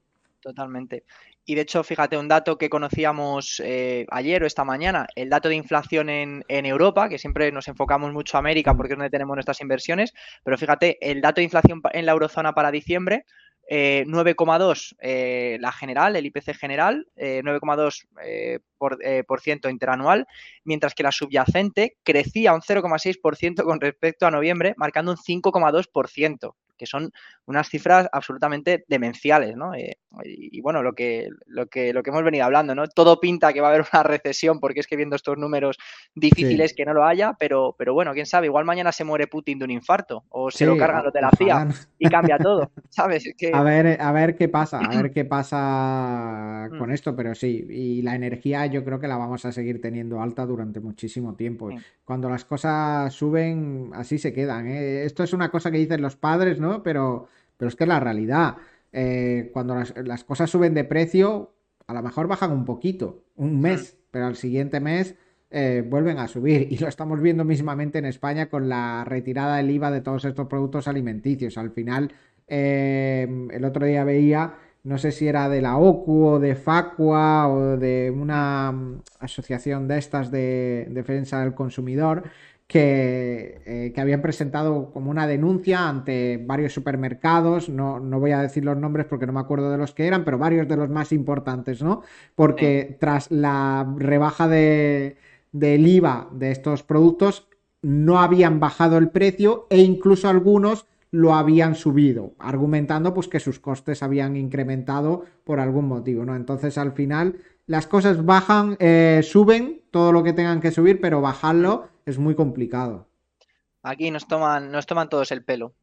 Totalmente. Y de hecho, fíjate, un dato que conocíamos eh, ayer o esta mañana, el dato de inflación en, Europa, que siempre nos enfocamos mucho a América porque es donde tenemos nuestras inversiones, pero fíjate, el dato de inflación en la eurozona para diciembre 9,2 la general, el IPC general, 9,2 por, por, ciento interanual, mientras que la subyacente crecía un 0,6% con respecto a noviembre, marcando un 5,2% que son unas cifras absolutamente demenciales, ¿no? Eh, y, bueno, lo que, lo, que, lo que hemos venido hablando, ¿no? Todo pinta que va a haber una recesión, porque es que viendo estos números difíciles que no lo haya, pero, pero bueno, quién sabe, igual mañana se muere Putin de un infarto, o se lo cargan los de la CIA y cambia todo, ¿sabes? A, ver, a ver qué pasa, a ver qué pasa con mm. esto, pero sí, y la energía yo creo que la vamos a seguir teniendo alta durante muchísimo tiempo. Cuando las cosas suben, así se quedan. ¿eh? Esto es una cosa que dicen los padres, ¿no? Pero, pero es que es la realidad. Eh, cuando las, cosas suben de precio, a lo mejor bajan un poquito, un mes, pero al siguiente mes eh, vuelven a subir. Y lo estamos viendo mismamente en España con la retirada del IVA de todos estos productos alimenticios. Al final, eh, el otro día veía, no sé si era de la OCU o de Facua o de una mm, asociación de estas de defensa del consumidor, eh, que, habían presentado como una denuncia ante varios supermercados, no, no, voy a decir los nombres porque no me acuerdo de los que eran, pero varios de los más importantes, ¿no? Porque tras la rebaja de, del IVA de estos productos no habían bajado el precio e incluso algunos lo habían subido, argumentando pues que sus costes habían incrementado por algún motivo, ¿no? Entonces al final las cosas bajan, eh, suben todo lo que tengan que subir, pero bajarlo es muy complicado. Aquí nos toman, nos toman todos el pelo.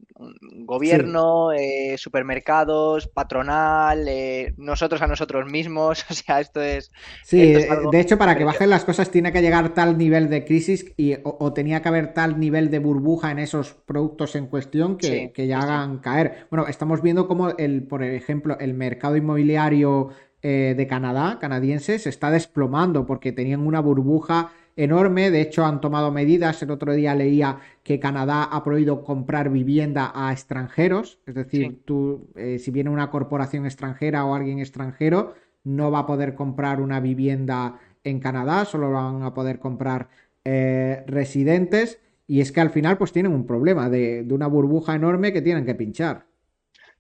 Gobierno, eh, supermercados, patronal, eh, nosotros a nosotros mismos. O sea, esto es. Sí, de hecho, para que bajen las cosas tiene que llegar tal nivel de crisis y, o, tenía que haber tal nivel de burbuja en esos productos en cuestión que, ya hagan caer. Bueno, estamos viendo cómo, el, por ejemplo, el mercado inmobiliario eh, de Canadá, canadiense, se está desplomando porque tenían una burbuja enorme. De hecho, han tomado medidas. El otro día leía que Canadá ha prohibido comprar vivienda a extranjeros. Es decir, tú, eh, si viene una corporación extranjera o alguien extranjero, no va a poder comprar una vivienda en Canadá, solo van a poder comprar eh, residentes. Y es que al final, pues tienen un problema de, una burbuja enorme que tienen que pinchar.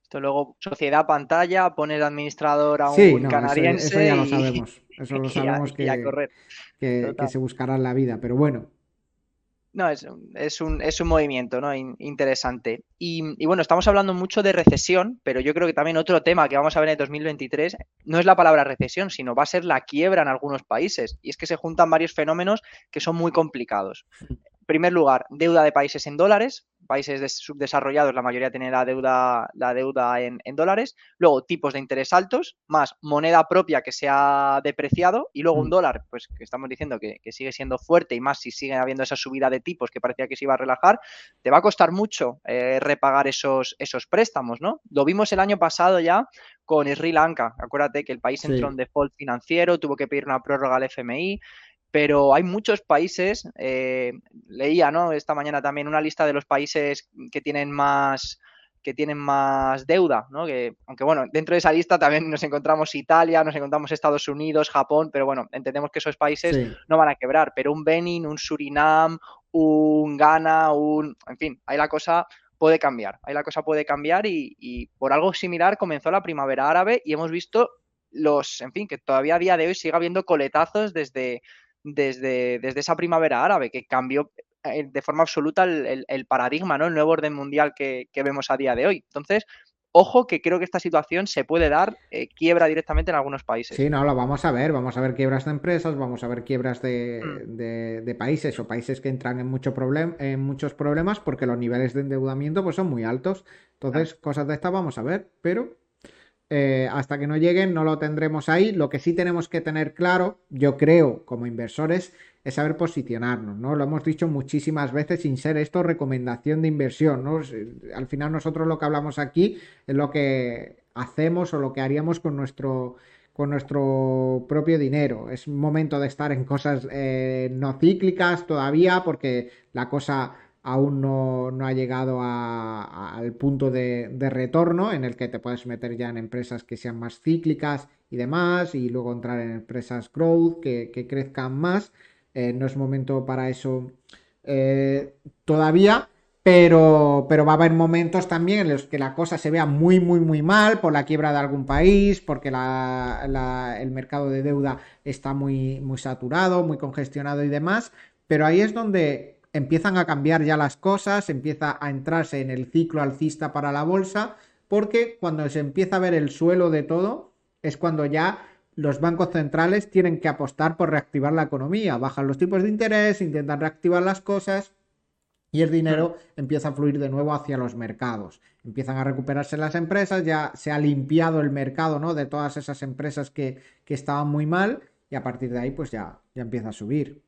Esto luego, sociedad pantalla, poner administrador a un canadiense. Eso, ya lo sabemos. Eso lo sabemos que, que, se buscará la vida, pero bueno. No, es, es, un, es un movimiento ¿no? interesante. Y, bueno, estamos hablando mucho de recesión, pero yo creo que también otro tema que vamos a ver en el 2023 no es la palabra recesión, sino va a ser la quiebra en algunos países. Y es que se juntan varios fenómenos que son muy complicados. En primer lugar, deuda de países en dólares, países subdesarrollados la mayoría tiene la deuda, la deuda en, dólares, luego tipos de interés altos, más moneda propia que se ha depreciado y luego un mm. dólar, pues que estamos diciendo que, sigue siendo fuerte y más si sigue habiendo esa subida de tipos que parecía que se iba a relajar, te va a costar mucho eh, repagar esos, esos préstamos, ¿no? Lo vimos el año pasado ya con Sri Lanka, acuérdate que el país entró en default financiero, tuvo que pedir una prórroga al FMI, pero hay muchos países, eh, leía ¿no? esta mañana también una lista de los países que tienen más que tienen más deuda, ¿no? Que, aunque bueno, dentro de esa lista también nos encontramos Italia, nos encontramos Estados Unidos, Japón, pero bueno, entendemos que esos países no van a quebrar, pero un Benin, un Surinam, un Ghana, un, en fin, ahí la cosa puede cambiar, ahí la cosa puede cambiar y, y por algo similar comenzó la primavera árabe y hemos visto los, en fin, que todavía a día de hoy sigue habiendo coletazos desde desde, desde esa primavera árabe, que cambió eh, de forma absoluta el, paradigma, ¿no? El nuevo orden mundial que, vemos a día de hoy. Entonces, ojo que creo que esta situación se puede dar eh, quiebra directamente en algunos países. Sí, no, lo vamos a ver, vamos a ver quiebras de empresas, vamos a ver quiebras de, mm. países o países que entran en, mucho en muchos problemas porque los niveles de endeudamiento pues, son muy altos. Entonces, cosas de estas vamos a ver, pero eh, hasta que no lleguen no lo tendremos ahí. Lo que sí tenemos que tener claro, yo creo, como inversores, es saber posicionarnos, ¿no? Lo hemos dicho muchísimas veces sin ser esto recomendación de inversión, ¿no? Al final nosotros lo que hablamos aquí es lo que hacemos o lo que haríamos con nuestro con nuestro propio dinero. Es momento de estar en cosas eh, no cíclicas todavía porque la cosa aún no, ha llegado al punto de, retorno en el que te puedes meter ya en empresas que sean más cíclicas y demás, y luego entrar en empresas growth que, crezcan más. Eh, no es momento para eso eh, todavía, pero, pero va a haber momentos también en los que la cosa se vea muy, muy, muy mal por la quiebra de algún país, porque el mercado de deuda está muy, muy saturado, muy congestionado y demás. Pero ahí es donde empiezan a cambiar ya las cosas, empieza a entrarse en el ciclo alcista para la bolsa, porque cuando se empieza a ver el suelo de todo, es cuando ya los bancos centrales tienen que apostar por reactivar la economía, bajan los tipos de interés, intentan reactivar las cosas y el dinero empieza a fluir de nuevo hacia los mercados. Empiezan a recuperarse las empresas, ya se ha limpiado el mercado ¿no? de todas esas empresas que, estaban muy mal y a partir de ahí pues ya, ya empieza a subir.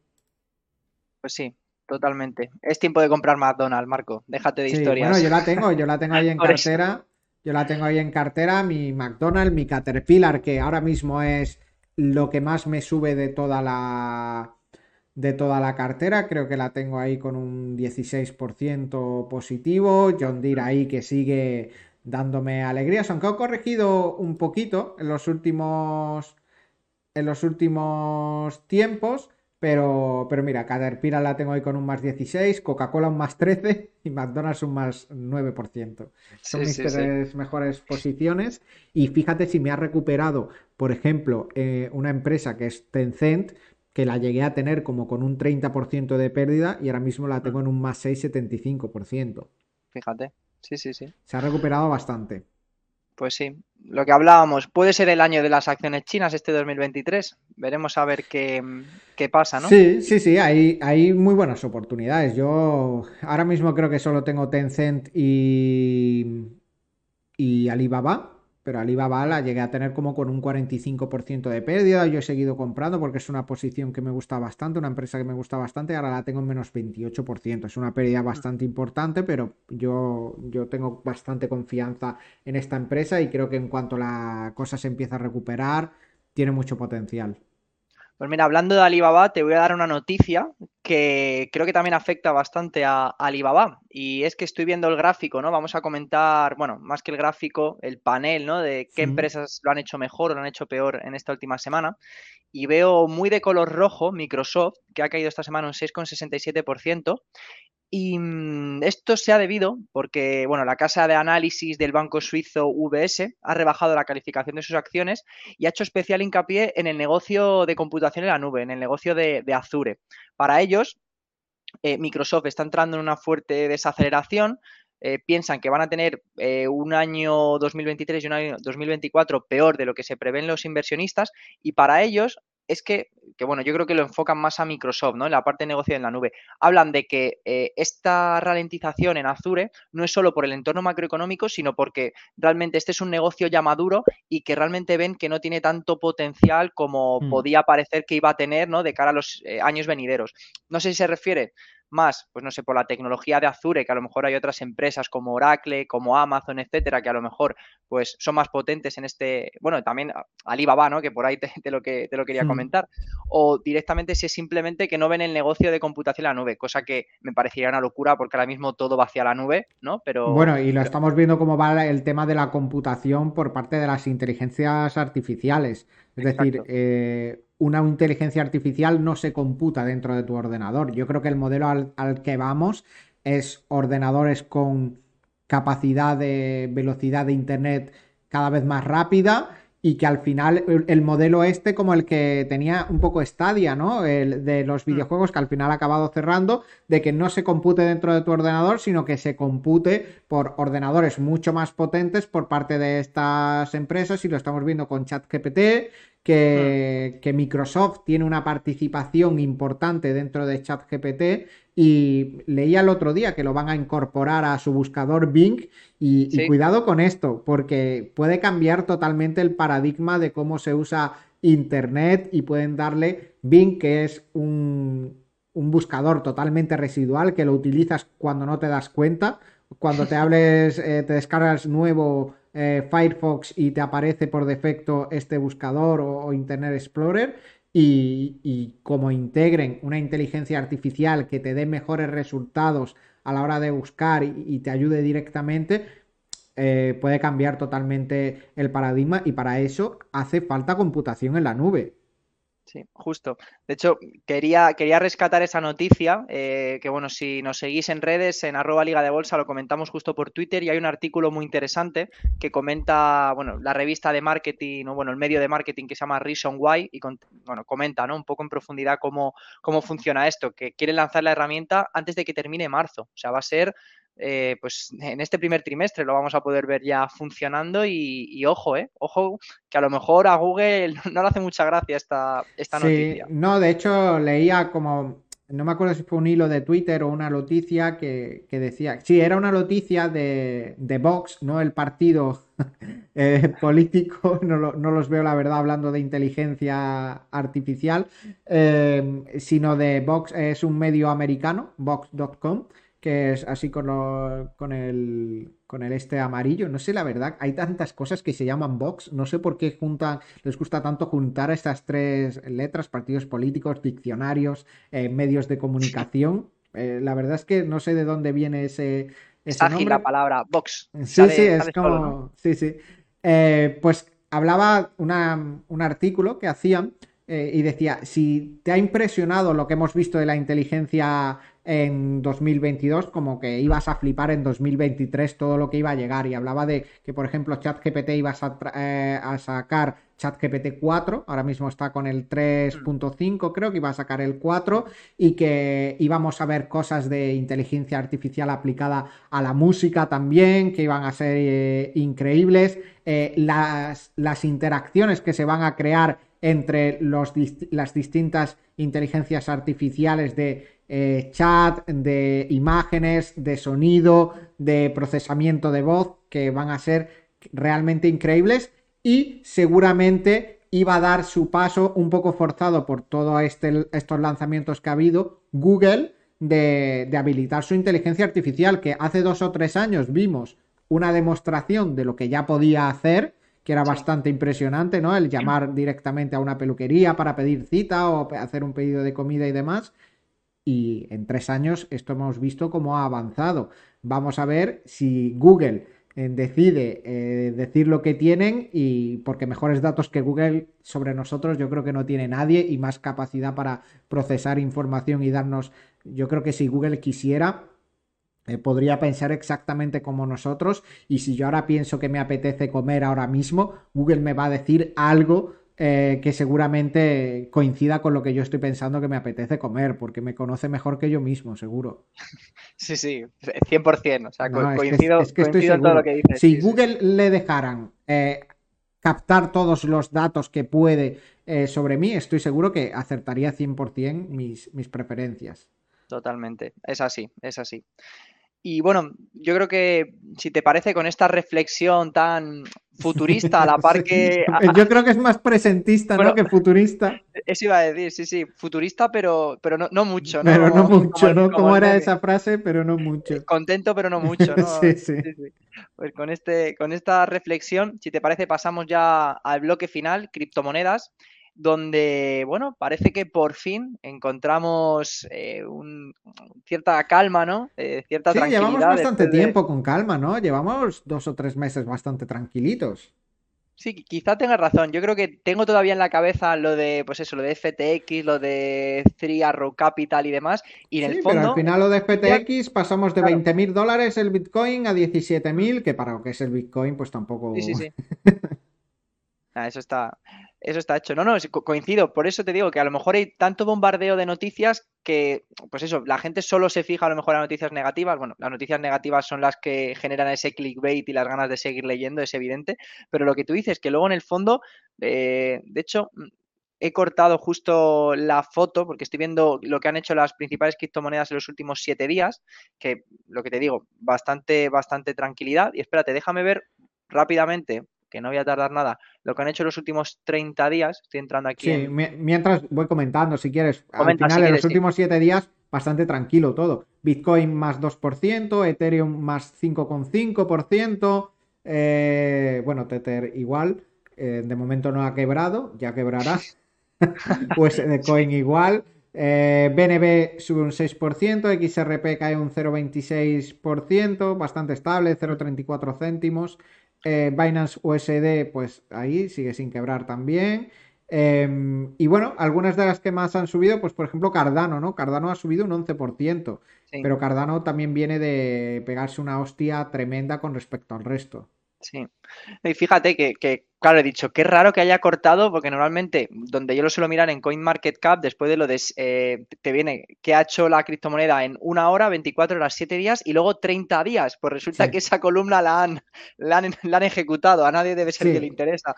Pues sí, totalmente. Es tiempo de comprar McDonald's, Marco. Déjate de historias. Bueno, yo la tengo, yo la tengo ahí en cartera. Yo la tengo ahí en cartera, mi McDonald's, mi Caterpillar, que ahora mismo es lo que más me sube de toda la de toda la cartera. Creo que la tengo ahí con un 16% positivo. John Deere ahí que sigue dándome alegrías, aunque ha corregido un poquito en los últimos en los últimos tiempos. Pero, pero mira, Caterpillar la tengo ahí con un más 16, Coca-Cola un más 13 y McDonald's un más 9%. Son mis tres mejores posiciones. Y fíjate si me ha recuperado, por ejemplo, eh, una empresa que es Tencent, que la llegué a tener como con un 30% de pérdida y ahora mismo la tengo en un más 6,75%. Fíjate, sí, sí, sí. Se ha recuperado bastante. Pues sí, lo que hablábamos, puede ser el año de las acciones chinas este 2023. Veremos a ver qué, pasa, ¿no? Sí, sí, sí, hay, hay muy buenas oportunidades. Yo ahora mismo creo que solo tengo Tencent y, y Alibaba pero Alibaba la llegué a tener como con un 45% de pérdida. Yo he seguido comprando porque es una posición que me gusta bastante, una empresa que me gusta bastante. Ahora la tengo en menos 28%. Es una pérdida bastante importante, pero yo, yo tengo bastante confianza en esta empresa y creo que en cuanto la cosa se empieza a recuperar, tiene mucho potencial. Pues mira, hablando de Alibaba, te voy a dar una noticia que creo que también afecta bastante a Alibaba. Y es que estoy viendo el gráfico, ¿no? Vamos a comentar, bueno, más que el gráfico, el panel, ¿no? De qué empresas lo han hecho mejor o lo han hecho peor en esta última semana. Y veo muy de color rojo Microsoft, que ha caído esta semana un 6,67%. Y mm, esto se ha debido porque, bueno, la casa de análisis del banco suizo UBS ha rebajado la calificación de sus acciones y ha hecho especial hincapié en el negocio de computación en la nube, en el negocio de, Azure. Para ellos, eh, Microsoft está entrando en una fuerte desaceleración. Eh, piensan que van a tener eh, un año 2023 y un año 2024 peor de lo que se prevén los inversionistas y para ellos es que, que, bueno, yo creo que lo enfocan más a Microsoft, ¿no? En la parte de negocio en la nube. Hablan de que eh, esta ralentización en Azure no es solo por el entorno macroeconómico, sino porque realmente este es un negocio ya maduro y que realmente ven que no tiene tanto potencial como mm. podía parecer que iba a tener, ¿no? De cara a los eh, años venideros. No sé si se refiere más, pues no sé, por la tecnología de Azure, que a lo mejor hay otras empresas como Oracle, como Amazon, etcétera, que a lo mejor pues son más potentes en este, bueno, también Alibaba, ¿no? Que por ahí te, lo, que, te lo quería mm. comentar. O directamente si es simplemente que no ven el negocio de computación en la nube, cosa que me parecería una locura porque ahora mismo todo va hacia la nube, ¿no? Pero... Bueno, y lo estamos viendo cómo va el tema de la computación por parte de las inteligencias artificiales. Es decir, eh, una inteligencia artificial no se computa dentro de tu ordenador. Yo creo que el modelo al, que vamos es ordenadores con capacidad de velocidad de Internet cada vez más rápida y que al final el, modelo este como el que tenía un poco Stadia, ¿no? El de los mm. videojuegos que al final ha acabado cerrando, de que no se compute dentro de tu ordenador, sino que se compute por ordenadores mucho más potentes por parte de estas empresas y lo estamos viendo con ChatGPT, que, que, Microsoft tiene una participación importante dentro de ChatGPT y leía el otro día que lo van a incorporar a su buscador Bing y, cuidado con esto porque puede cambiar totalmente el paradigma de cómo se usa Internet y pueden darle Bing que es un, un buscador totalmente residual que lo utilizas cuando no te das cuenta. Cuando te hables, eh, te descargas nuevo eh, Firefox y te aparece por defecto este buscador o, Internet Explorer y, como integren una inteligencia artificial que te dé mejores resultados a la hora de buscar y, te ayude directamente, eh, puede cambiar totalmente el paradigma y para eso hace falta computación en la nube. Sí, justo. De hecho, quería, quería rescatar esa noticia, eh, que bueno, si nos seguís en redes, en arroba Liga de Bolsa, lo comentamos justo por Twitter y hay un artículo muy interesante que comenta, bueno, la revista de marketing, o bueno, el medio de marketing que se llama Reason Why y bueno, comenta, ¿no? Un poco en profundidad cómo, cómo funciona esto, que quiere lanzar la herramienta antes de que termine marzo. O sea, va a ser eh, pues en este primer trimestre lo vamos a poder ver ya funcionando y, ojo, eh, ojo, que a lo mejor a Google no le hace mucha gracia esta, esta sí, noticia. No, de hecho leía como, no me acuerdo si fue un hilo de Twitter o una noticia que, decía, sí, era una noticia de, de Vox, no el partido eh, político, no, los veo la verdad hablando de inteligencia artificial, eh, sino de Vox, es un medio americano, Vox.com que es así con, con, el, con el este amarillo. No sé la verdad, hay tantas cosas que se llaman Vox, no sé por qué juntan, les gusta tanto juntar estas tres letras, partidos políticos, diccionarios, eh, medios de comunicación. Eh, la verdad es que no sé de dónde viene ese, ese Ágil la palabra Vox. Sí, sí, es como... Sí, sí. Eh, pues hablaba un artículo que hacían y decía, si te ha impresionado lo que hemos visto de la inteligencia en 2022, como que ibas a flipar en 2023 todo lo que iba a llegar. Y hablaba de que, por ejemplo, ChatGPT ibas a, eh, sacar ChatGPT 4, ahora mismo está con el 3.5, creo que iba a sacar el 4, y que íbamos a ver cosas de inteligencia artificial aplicada a la música también, que iban a ser eh, increíbles. Eh, las, las interacciones que se van a crear entre las distintas inteligencias artificiales de eh, chat, de imágenes, de sonido, de procesamiento de voz, que van a ser realmente increíbles y seguramente iba a dar su paso un poco forzado por todos este, estos lanzamientos que ha habido, Google, de, habilitar su inteligencia artificial, que hace dos o tres años vimos una demostración de lo que ya podía hacer, que era bastante impresionante, ¿no? El llamar directamente a una peluquería para pedir cita o hacer un pedido de comida y demás y en tres años esto hemos visto cómo ha avanzado. Vamos a ver si Google eh, decide eh, decir lo que tienen y porque mejores datos que Google sobre nosotros yo creo que no tiene nadie y más capacidad para procesar información y darnos, yo creo que si Google quisiera eh, podría pensar exactamente como nosotros y si yo ahora pienso que me apetece comer ahora mismo, Google me va a decir algo eh, que seguramente coincida con lo que yo estoy pensando que me apetece comer, porque me conoce mejor que yo mismo, seguro. Sí, sí, 100%. O sea, coincido, en todo lo que dices. Si Google le dejaran eh, captar todos los datos que puede eh, sobre mí, estoy seguro que acertaría 100% mis, mis preferencias. Totalmente, es así, es así. Y bueno, yo creo que si te parece con esta reflexión tan futurista a la par que... Yo creo que es más presentista, ¿no? Que futurista. Eso iba a decir, sí, sí, futurista, pero, pero no, no mucho, ¿no? Pero no mucho, ¿no? Como, era esa frase? Pero no mucho. Contento, pero no mucho, ¿no? sí, sí. Pues con, este, con esta reflexión, si te parece, pasamos ya al bloque final, criptomonedas donde, bueno, parece que por fin encontramos eh, un, cierta calma, ¿no? Eh, cierta sí, tranquilidad. Llevamos bastante tiempo con calma, ¿no? Llevamos dos o tres meses bastante tranquilitos. Sí, quizá tengas razón. Yo creo que tengo todavía en la cabeza lo de, pues eso, lo de FTX, lo de Three Arrow Capital y demás. Y en el fondo. Pero al final lo de FTX pasamos de 20 mil dólares el Bitcoin a 17 mil, que para lo que es el Bitcoin, pues tampoco. Sí, sí, sí. ah, eso está. Eso está hecho. No, no, coincido. Por eso te digo que a lo mejor hay tanto bombardeo de noticias que, pues eso, la gente solo se fija a lo mejor en noticias negativas. Bueno, las noticias negativas son las que generan ese clickbait y las ganas de seguir leyendo, es evidente. Pero lo que tú dices, que luego en el fondo, eh, de hecho, mm, he cortado justo la foto porque estoy viendo lo que han hecho las principales criptomonedas en los últimos siete días, que lo que te digo, bastante, bastante tranquilidad. Y espérate, déjame ver rápidamente que no voy a tardar nada, lo que han hecho los últimos 30 días, estoy entrando aquí. Sí, mientras voy comentando, si quieres, al final, en los últimos 7 días, bastante tranquilo todo. Bitcoin más 2%, Ethereum más 5,5%, eh, bueno, Tether igual, eh, de momento no ha quebrado, ya quebrará. pues Bitcoin igual. Eh, BNB sube un 6%, XRP cae un 0,26%, bastante estable, 0,34 céntimos. Eh, Binance USD, pues ahí sigue sin quebrar también. Em, y bueno, algunas de las que más han subido, pues por ejemplo Cardano, ¿no? Cardano ha subido un 11%, pero Cardano también viene de pegarse una hostia tremenda con respecto al resto. Sí. Y fíjate que, claro, he dicho, qué raro que haya cortado, porque normalmente, donde yo lo suelo mirar en CoinMarketCap, después de lo de, eh, te viene que ha hecho la criptomoneda en una hora, 24 horas, 7 días y luego 30 días. Pues resulta que esa columna la han, la han, ejecutado, a nadie debe ser que le interesa.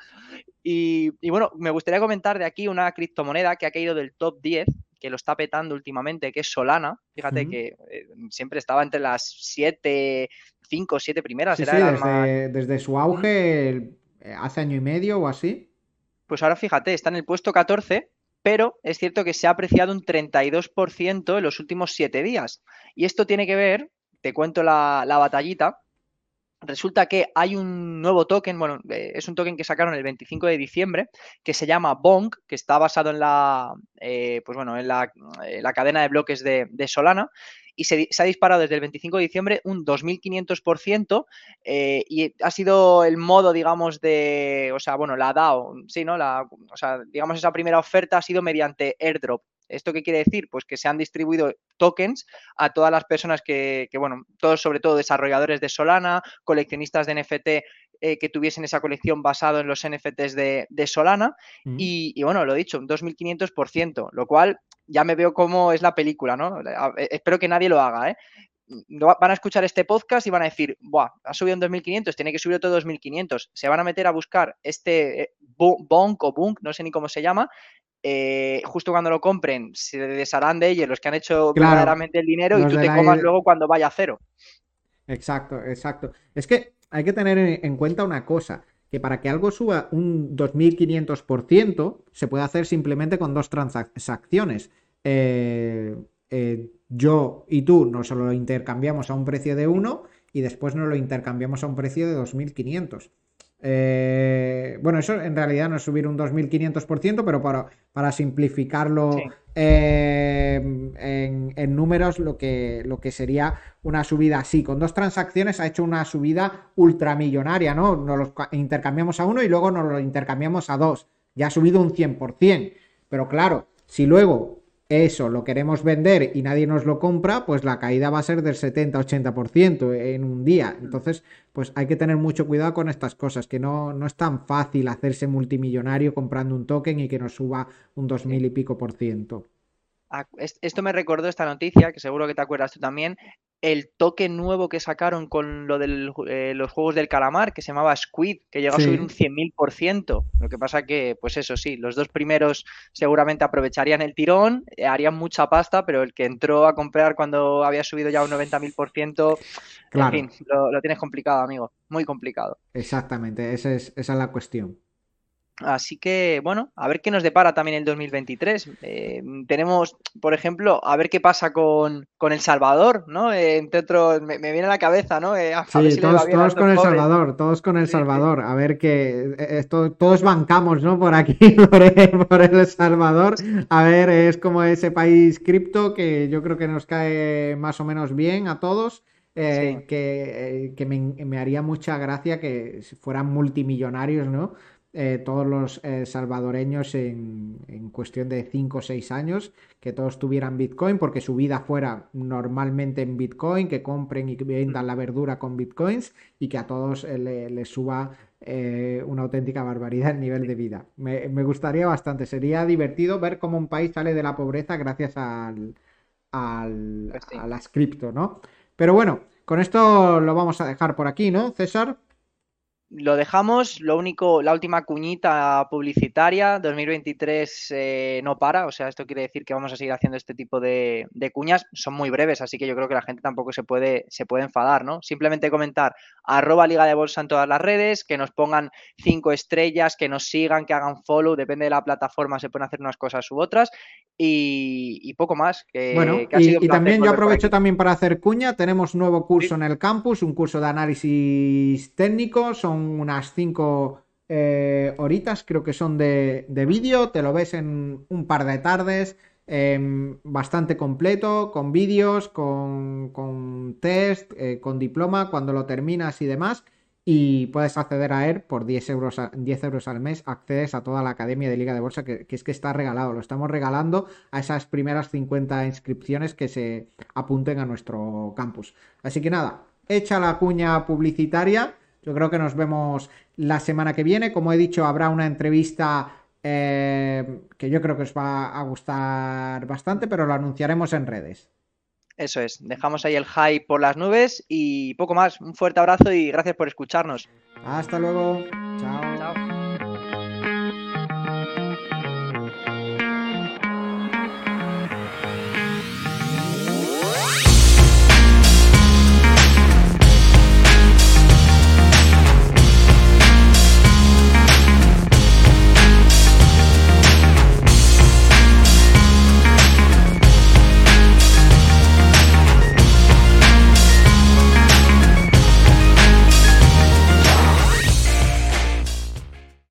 Y, bueno, me gustaría comentar de aquí una criptomoneda que ha caído del top 10 que lo está petando últimamente, que es Solana. Fíjate que eh, siempre estaba entre las 7, cinco o siete primeras. desde, su auge eh, hace año y medio o así. Pues ahora fíjate, está en el puesto 14, pero es cierto que se ha apreciado un 32% en los últimos siete días. Y esto tiene que ver, te cuento la, batallita, resulta que hay un nuevo token, bueno, eh, es un token que sacaron el 25 de diciembre, que se llama Bonk, que está basado en la, eh, pues bueno, en la, cadena de bloques de, de, Solana, y se, ha disparado desde el 25 de diciembre un 2.500% eh, y ha sido el modo, digamos, de, o sea, bueno, la DAO, sí, ¿no? La, o sea, digamos, esa primera oferta ha sido mediante airdrop. ¿Esto qué quiere decir? Pues que se han distribuido tokens a todas las personas que, que bueno, todos sobre todo desarrolladores de Solana, coleccionistas de NFT eh, que tuviesen esa colección basado en los NFTs de, Solana. Mm. Y, bueno, lo he dicho, un 2.500%, lo cual ya me veo cómo es la película, ¿no? Eh, espero que nadie lo haga, ¿eh? Van a escuchar este podcast y van a decir, Buah, ha subido en 2.500, tiene que subir otro 2.500. Se van a meter a buscar este eh, Bonk o Bunk, no sé ni cómo se llama, justo cuando lo compren, se desharán de ellos los que han hecho verdaderamente el dinero y tú te comas luego cuando vaya a cero. Exacto, exacto. Es que hay que tener en cuenta una cosa, que para que algo suba un 2500% se puede hacer simplemente con dos transacciones. Eh, eh, yo y tú nos lo intercambiamos a un precio de 1 y después nos lo intercambiamos a un precio de 2500. Eh, bueno, eso en realidad no es subir un 2500%, pero para, para simplificarlo eh, en, números, lo que, lo que sería una subida así. Con dos transacciones ha hecho una subida ultramillonaria, ¿no? Nos los intercambiamos a uno y luego nos lo intercambiamos a dos. Ya ha subido un 100%. Pero claro, si luego eso lo queremos vender y nadie nos lo compra, pues la caída va a ser del 70-80% en un día. Entonces, pues hay que tener mucho cuidado con estas cosas, que no, no es tan fácil hacerse multimillonario comprando un token y que nos suba un 2000 y pico por ciento. Ah, esto me recordó esta noticia, que seguro que te acuerdas tú también, el toque nuevo que sacaron con lo de eh, los juegos del calamar, que se llamaba Squid, que llegó a subir un 100.000%. Lo que pasa que, pues eso sí, los dos primeros seguramente aprovecharían el tirón, eh, harían mucha pasta, pero el que entró a comprar cuando había subido ya un 90.000%, claro. en fin, lo, tienes complicado, amigo, muy complicado. Exactamente, esa es, esa es la cuestión. Así que, bueno, a ver qué nos depara también el 2023. Eh, tenemos, por ejemplo, a ver qué pasa con, El Salvador, ¿no? Eh, entre otros, me, viene a la cabeza, ¿no? Eh, sí, todos, con El Salvador, todos con El Salvador. A ver que esto, todos bancamos, ¿no? Por aquí, por El, Salvador. A ver, es como ese país cripto que yo creo que nos cae más o menos bien a todos. que, me, me, haría mucha gracia que fueran multimillonarios, ¿no? Eh, todos los eh, salvadoreños en, cuestión de 5 o 6 años, que todos tuvieran Bitcoin, porque su vida fuera normalmente en Bitcoin, que compren y vendan la verdura con Bitcoins y que a todos eh, les suba una auténtica barbaridad el nivel de vida. Me, gustaría bastante, sería divertido ver cómo un país sale de la pobreza gracias al, al, pues a las cripto, ¿no? Pero bueno, con esto lo vamos a dejar por aquí, ¿no, César? Lo dejamos, lo único, la última cuñita publicitaria, 2023 eh, no para, o sea, esto quiere decir que vamos a seguir haciendo este tipo de, cuñas, son muy breves, así que yo creo que la gente tampoco se puede, se puede enfadar, ¿no? Simplemente comentar arroba Liga de Bolsa en todas las redes, que nos pongan cinco estrellas, que nos sigan, que hagan follow, depende de la plataforma, se pueden hacer unas cosas u otras, y, poco más. Que, bueno, y, también yo aprovecho también para hacer cuña, tenemos un nuevo curso en el campus, un curso de análisis técnico, son unas 5 eh, horitas, creo que son de, vídeo, te lo ves en un par de tardes, em, bastante completo, con vídeos, con, con test, eh, con diploma, cuando lo terminas y demás. y puedes acceder a él por 10 euros, 10 euros al mes. Accedes a toda la Academia de Liga de Bolsa, que, es que está regalado. Lo estamos regalando a esas primeras 50 inscripciones que se apunten a nuestro campus. Así que nada, hecha la cuña publicitaria. Yo creo que nos vemos la semana que viene. Como he dicho, habrá una entrevista eh, que yo creo que os va a gustar bastante, pero lo anunciaremos en redes. Eso es, dejamos ahí el hype por las nubes y poco más. Un fuerte abrazo y gracias por escucharnos. Hasta luego. Chao. Chao.